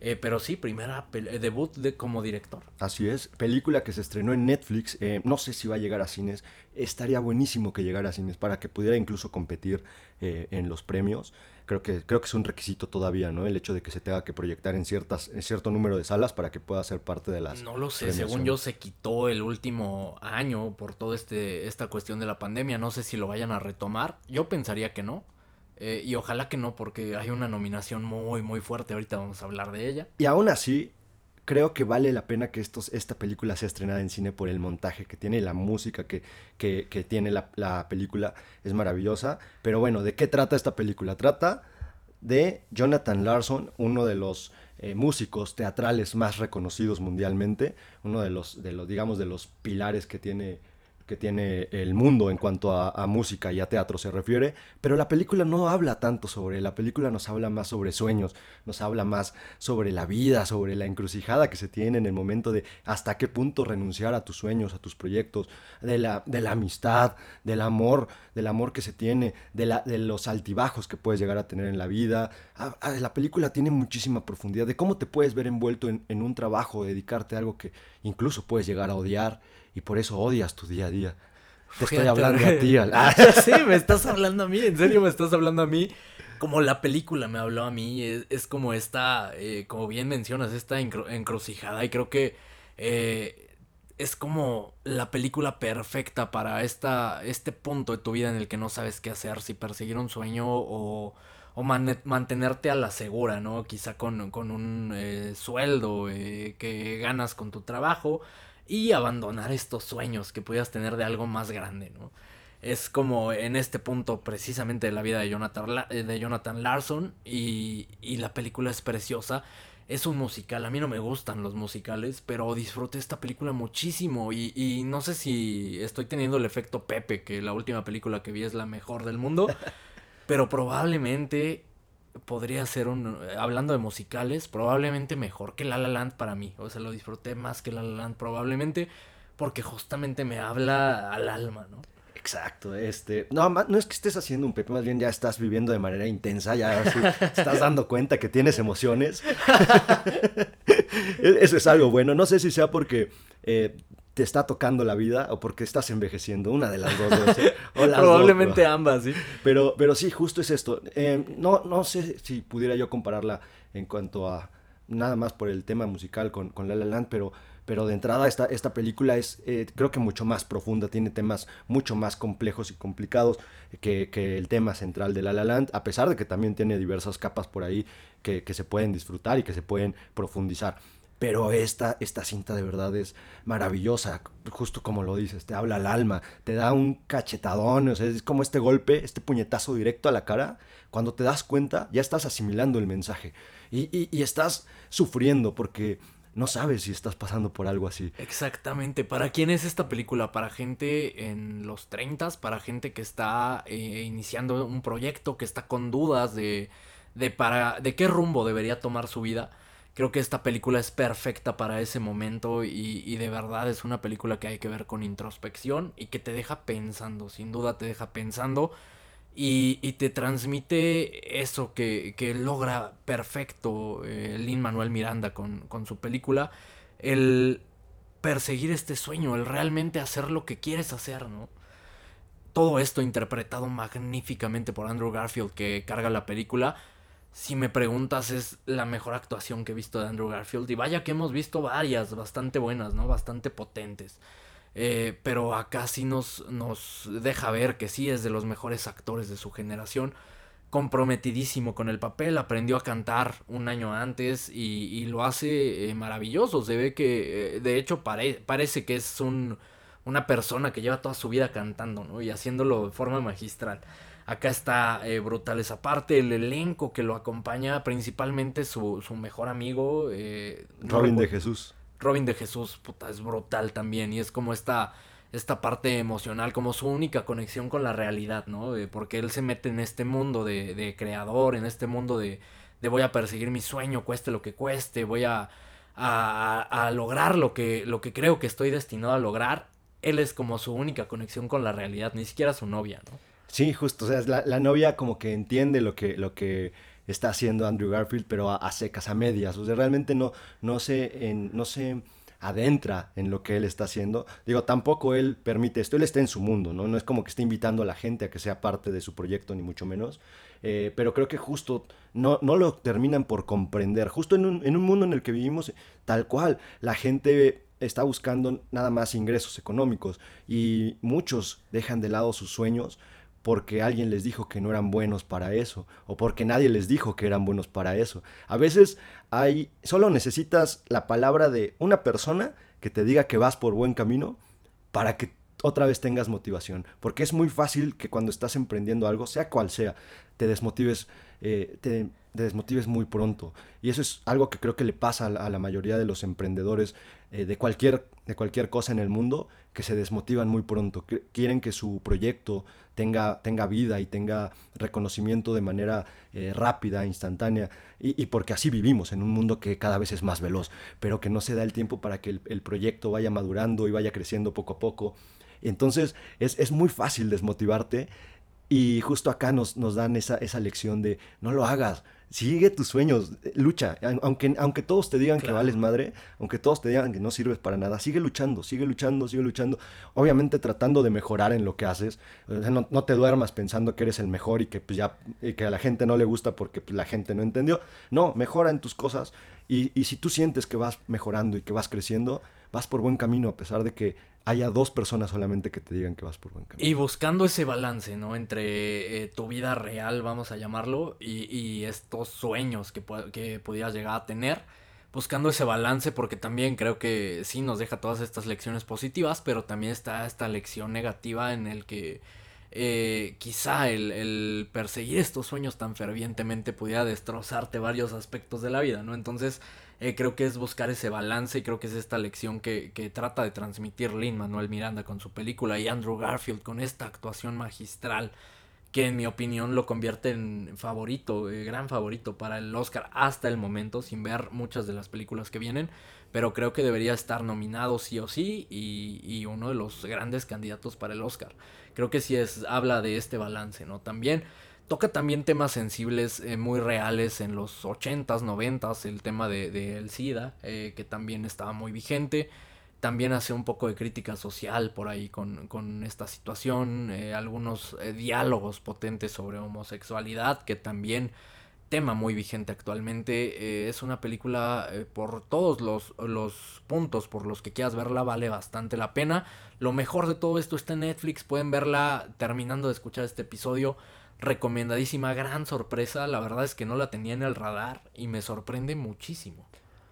Eh, pero sí, primera eh, debut de, como director. Así es, película que se estrenó en Netflix, eh, no sé si va a llegar a cines, estaría buenísimo que llegara a cines para que pudiera incluso competir en los premios. Creo que, creo que es un requisito todavía, ¿no? El hecho de que se tenga que proyectar en, ciertas, en cierto número de salas para que pueda ser parte de las... No lo sé, según yo se quitó el último año por toda este, esta cuestión de la pandemia, no sé si lo vayan a retomar, yo pensaría que no. Eh, y ojalá que no, porque hay una nominación muy, muy fuerte. Ahorita vamos a hablar de ella. Y aún así, creo que vale la pena que esta película sea estrenada en cine por el montaje que tiene, la música que, tiene la, la, película. Es maravillosa. Pero bueno, ¿de qué trata esta película? Trata de Jonathan Larson, uno de los eh, músicos teatrales más reconocidos mundialmente, uno de los, de los, digamos, de los pilares que tiene que tiene el mundo en cuanto a, música y a teatro se refiere, pero la película no habla tanto sobre, la película nos habla más sobre sueños, nos habla más sobre la vida, sobre la encrucijada que se tiene en el momento de hasta qué punto renunciar a tus sueños, a tus proyectos, de la, de la amistad, del amor, del amor que se tiene, de, la, de los altibajos que puedes llegar a tener en la vida. Ah, ah, la película tiene muchísima profundidad de cómo te puedes ver envuelto en, en un trabajo, dedicarte a algo que incluso puedes llegar a odiar y por eso odias tu día a día. Te estoy hablando a ti. sí, me estás hablando a mí, en serio me estás hablando a mí. Como la película me habló a mí, es, como esta, eh, como bien mencionas, esta encrucijada y creo que eh, es como la película perfecta para esta, este punto de tu vida en el que no sabes qué hacer, si perseguir un sueño o, o mantenerte a la segura, ¿no? Quizá con, con un eh, sueldo que ganas con tu trabajo y abandonar estos sueños que pudieras tener de algo más grande, ¿no? Es como en este punto precisamente de la vida de Jonathan, eh, de Jonathan Larson y, y la película es preciosa. Es un musical, a mí no me gustan los musicales, pero disfruté esta película muchísimo y, y no sé si estoy teniendo el efecto Pepe, que la última película que vi es la mejor del mundo, pero probablemente podría ser un, hablando de musicales, probablemente mejor que La La Land para mí. O sea, lo disfruté más que La La Land probablemente porque justamente me habla al alma, ¿no? Exacto, este, no, no es que estés haciendo un Pepe, más bien ya estás viviendo de manera intensa, ya estás dando cuenta que tienes emociones. E-, eso es algo bueno, no sé si sea porque eh, te está tocando la vida o porque estás envejeciendo, una de las dos. Probablemente ambas, sí. Pero, pero sí, justo es esto. Eh, no, no sé si pudiera yo compararla en cuanto a nada más por el tema musical con, con La La Land, pero, pero de entrada esta, esta película es eh, creo que mucho más profunda, tiene temas mucho más complejos y complicados que, que, el tema central de La La Land, a pesar de que también tiene diversas capas por ahí que, que se pueden disfrutar y que se pueden profundizar. Pero esta, esta cinta de verdad es maravillosa, justo como lo dices, te habla al alma, te da un cachetadón, o sea, es como este golpe, este puñetazo directo a la cara. Cuando te das cuenta, ya estás asimilando el mensaje y, y, estás sufriendo porque no sabes si estás pasando por algo así. Exactamente. ¿Para quién es esta película? Para gente en los 30, para gente que está eh, iniciando un proyecto, que está con dudas de, de, para, de qué rumbo debería tomar su vida Creo que esta película es perfecta para ese momento y, de verdad es una película que hay que ver con introspección y que te deja pensando, sin duda te deja pensando y, te transmite eso que, logra perfecto eh, Lin Manuel Miranda con, con su película, el perseguir este sueño, el realmente hacer lo que quieres hacer, ¿no? Todo esto interpretado magníficamente por Andrew Garfield que carga la película si me preguntas, es la mejor actuación que he visto de Andrew Garfield. Y vaya que hemos visto varias, bastante buenas, ¿no? Bastante potentes. Eh, pero acá sí nos, nos deja ver que sí es de los mejores actores de su generación. Comprometidísimo con el papel, aprendió a cantar un año antes y, lo hace eh, maravilloso. Se ve que, eh, de hecho, parece que es un, una persona que lleva toda su vida cantando, ¿no? Y haciéndolo de forma magistral. Acá está eh, brutal esa parte, el elenco que lo acompaña, principalmente su, su mejor amigo. Eh, Robin de Jesús. Robin de Jesús, puta, es brutal también. Y es como esta, esta parte emocional, como su única conexión con la realidad, ¿no? porque él se mete en este mundo de, de creador, en este mundo de, de, voy a perseguir mi sueño, cueste lo que cueste, voy a, a, a lograr lo que, lo que creo que estoy destinado a lograr. Él es como su única conexión con la realidad, ni siquiera su novia, ¿no? Sí, justo, o sea, la, la novia como que entiende lo que, lo que está haciendo Andrew Garfield, pero a, secas, a medias. O sea, realmente no, no, se, en, no se adentra en lo que él está haciendo. Digo, tampoco él permite esto, él está en su mundo, ¿no? No es como que esté invitando a la gente a que sea parte de su proyecto, ni mucho menos. Eh, pero creo que justo no, no lo terminan por comprender. Justo en un, en un mundo en el que vivimos, tal cual, la gente está buscando nada más ingresos económicos y muchos dejan de lado sus sueños porque alguien les dijo que no eran buenos para eso o porque nadie les dijo que eran buenos para eso. A veces hay solo necesitas la palabra de una persona que te diga que vas por buen camino para que otra vez tengas motivación, porque es muy fácil que cuando estás emprendiendo algo, sea cual sea, te desmotives, eh, te, desmotives muy pronto. Y eso es algo que creo que le pasa a la, mayoría de los emprendedores eh, de, cualquier, de cualquier cosa en el mundo, que se desmotivan muy pronto. quieren que su proyecto tenga, tenga vida y tenga reconocimiento de manera eh, rápida, instantánea, y, porque así vivimos en un mundo que cada vez es más veloz, pero que no se da el tiempo para que el, proyecto vaya madurando y vaya creciendo poco a poco. Entonces es, es muy fácil desmotivarte y justo acá nos, nos dan esa, esa lección de no lo hagas, sigue tus sueños, eh, lucha. Aunque, aunque todos te digan que vales madre, aunque todos te digan que no sirves para nada, sigue luchando, sigue luchando, sigue luchando. Obviamente tratando de mejorar en lo que haces. no, no, te duermas pensando que eres el mejor y que, pues, ya, que a la gente no le gusta porque pues, la gente no entendió. No, mejora en tus cosas. Y, y si tú sientes que vas mejorando y que vas creciendo, vas por buen camino a pesar de que haya dos personas solamente que te digan que vas por buen camino. Y buscando ese balance, ¿no? Entre eh, tu vida real, vamos a llamarlo, y, estos sueños que, que pudieras llegar a tener. Buscando ese balance porque también creo que sí nos deja todas estas lecciones positivas, pero también está esta lección negativa en el que eh, quizá el, el, perseguir estos sueños tan fervientemente pudiera destrozarte varios aspectos de la vida, ¿no? Entonces eh, creo que es buscar ese balance y creo que es esta lección que, trata de transmitir Lin Manuel Miranda con su película y Andrew Garfield con esta actuación magistral que en mi opinión lo convierte en favorito, eh, gran favorito para el Oscar hasta el momento, sin ver muchas de las películas que vienen, pero creo que debería estar nominado sí o sí y, y uno de los grandes candidatos para el Oscar. Creo que sí es, habla de este balance, ¿no? También toca también temas sensibles eh, muy reales en los 80s, 90s, el tema del de, SIDA, eh, que también estaba muy vigente. También hace un poco de crítica social por ahí con, con esta situación, eh, algunos diálogos potentes sobre homosexualidad, que también tema muy vigente actualmente. es una película por todos los, los puntos por los que quieras verla, vale bastante la pena. Lo mejor de todo esto está en Netflix, pueden verla terminando de escuchar este episodio recomendadísima, gran sorpresa. La verdad es que no la tenía en el radar y me sorprende muchísimo.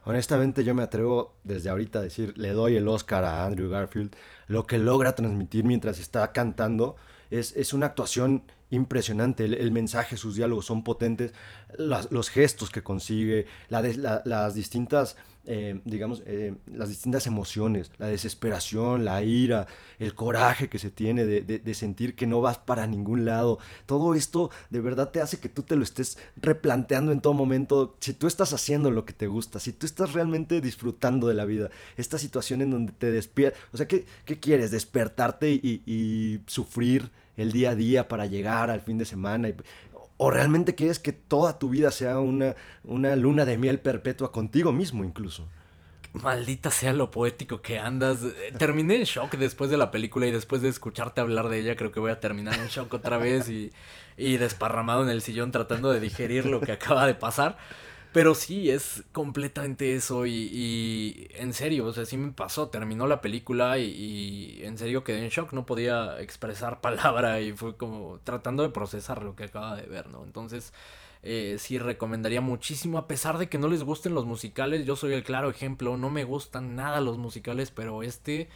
Honestamente yo me atrevo desde ahorita a decir, le doy el Oscar a Andrew Garfield. Lo que logra transmitir mientras está cantando es, es una actuación impresionante. El, mensaje, sus diálogos son potentes, los gestos que consigue, las distintas eh, digamos, eh, las distintas emociones, la desesperación, la ira, el coraje que se tiene de, sentir que no vas para ningún lado. Todo esto de verdad te hace que tú te lo estés replanteando en todo momento. Si tú estás haciendo lo que te gusta, si tú estás realmente disfrutando de la vida, esta situación en donde te despiertas, o sea, ¿qué, quieres? ¿Despertarte y, y sufrir? el día a día para llegar al fin de semana. ¿O realmente quieres que toda tu vida sea una, una luna de miel perpetua contigo mismo incluso? Maldita sea lo poético que andas. Terminé en shock después de la película y después de escucharte hablar de ella, creo que voy a terminar en shock otra vez y, y desparramado en el sillón tratando de digerir lo que acaba de pasar. Pero sí, es completamente eso y, en serio, o sea, sí me pasó, terminó la película y, en serio quedé en shock, no podía expresar palabra y fue como tratando de procesar lo que acaba de ver, ¿no? Entonces, eh, sí recomendaría muchísimo, a pesar de que no les gusten los musicales, yo soy el claro ejemplo, no me gustan nada los musicales, pero este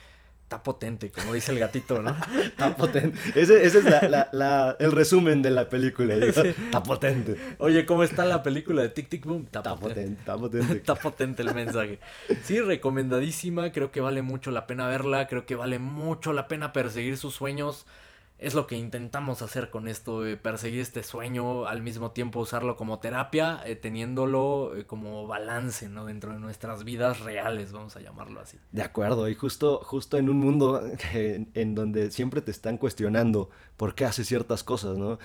está potente, como dice el gatito, ¿no? está potente. Ese, es el resumen de la película. Está potente. Oye, ¿cómo está la película de Tic Tic Boom? Está, potente. Está potente. está potente el mensaje. Sí, recomendadísima. Creo que vale mucho la pena verla. Creo que vale mucho la pena perseguir sus sueños. Es lo que intentamos hacer con esto, eh, perseguir este sueño, al mismo tiempo usarlo como terapia, eh, teniéndolo eh, como balance, ¿no? Dentro de nuestras vidas reales, vamos a llamarlo así. De acuerdo, y justo, justo en un mundo en donde siempre te están cuestionando por qué haces ciertas cosas, ¿no?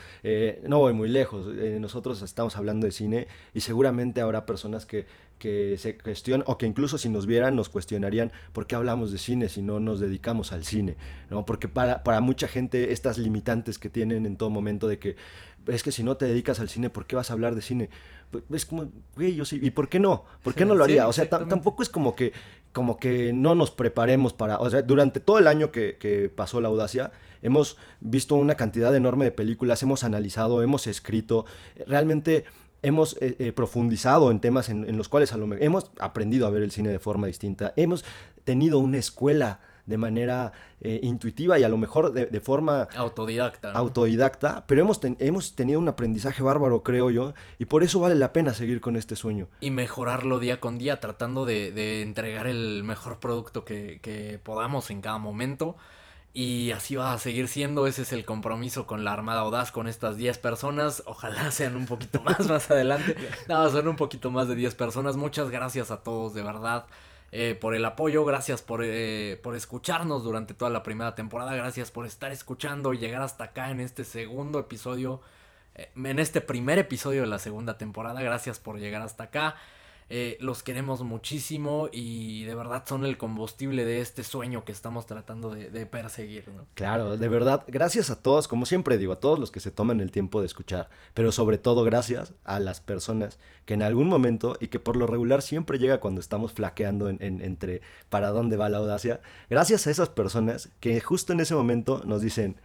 no voy muy lejos, nosotros estamos hablando de cine y seguramente habrá personas que que se cuestionan, o que incluso si nos vieran nos cuestionarían por qué hablamos de cine si no nos dedicamos al cine, ¿no? Porque para, para mucha gente estas limitantes que tienen en todo momento de que es que si no te dedicas al cine, ¿por qué vas a hablar de cine? Pues, es como, güey, yo sí, ¿y por qué no? ¿Por qué no lo haría? o sea, tampoco es como que, como que no nos preparemos para, o sea, durante todo el año que, que pasó la audacia, hemos visto una cantidad enorme de películas, hemos analizado, hemos escrito, realmente hemos eh, eh, profundizado en temas en, los cuales a lo hemos aprendido a ver el cine de forma distinta, hemos tenido una escuela de manera eh, intuitiva y a lo mejor de, forma autodidacta. Autodidacta, pero hemos, hemos tenido un aprendizaje bárbaro, creo yo, y por eso vale la pena seguir con este sueño. Y mejorarlo día con día, tratando de, entregar el mejor producto que, que podamos en cada momento. Y así va a seguir siendo, ese es el compromiso con la Armada Audaz, con estas 10 personas. Ojalá sean un poquito más más adelante. No, son un poquito más de 10 personas. Muchas gracias a todos, de verdad, eh, por el apoyo. Gracias por, eh, por escucharnos durante toda la primera temporada. Gracias por estar escuchando y llegar hasta acá en este segundo episodio. Eh, en este primer episodio de la segunda temporada. Gracias por llegar hasta acá. Eh, los queremos muchísimo y de verdad son el combustible de este sueño que estamos tratando de, perseguir. Claro, de verdad, gracias a todos, como siempre digo, a todos los que se toman el tiempo de escuchar, pero sobre todo gracias a las personas que en algún momento y que por lo regular siempre llega cuando estamos flaqueando entre para dónde va la audacia, gracias a esas personas que justo en ese momento nos dicen,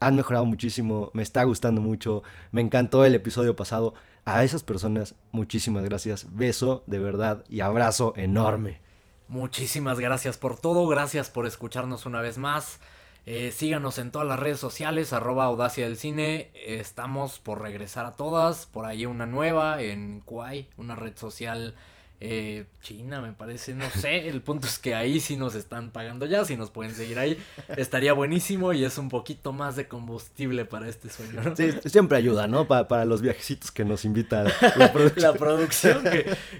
han mejorado muchísimo, me está gustando mucho, me encantó el episodio pasado. A esas personas, muchísimas gracias. Beso de verdad y abrazo enorme. Muchísimas gracias por todo, gracias por escucharnos una vez más. Eh, síganos en todas las redes sociales, arroba audacia del cine. estamos por regresar a todas. Por ahí una nueva en Kuai, una red social eh, China, me parece, no sé. El punto es que ahí sí nos están pagando ya, si nos pueden seguir ahí, estaría buenísimo y es un poquito más de combustible para este sueño. Sí, siempre ayuda, ¿no? para los viajecitos que nos invita la producción. la producción,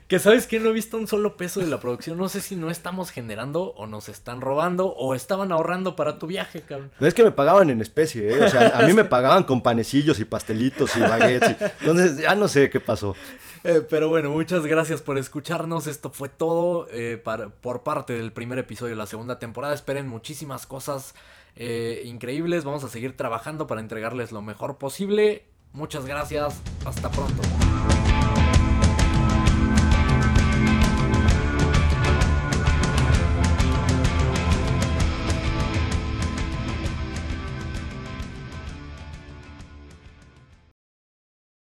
que, sabes que no he visto un solo peso de la producción. No sé si no estamos generando o nos están robando o estaban ahorrando para tu viaje, cabrón. Es que me pagaban en especie, ¿eh? O sea, a mí me pagaban con panecillos y pastelitos y baguettes. Entonces, ya no sé qué pasó. Eh, pero bueno, muchas gracias por escucharnos. Esto fue todo eh, por parte del primer episodio de la segunda temporada. Esperen muchísimas cosas eh, increíbles. Vamos a seguir trabajando para entregarles lo mejor posible. Muchas gracias. Hasta pronto.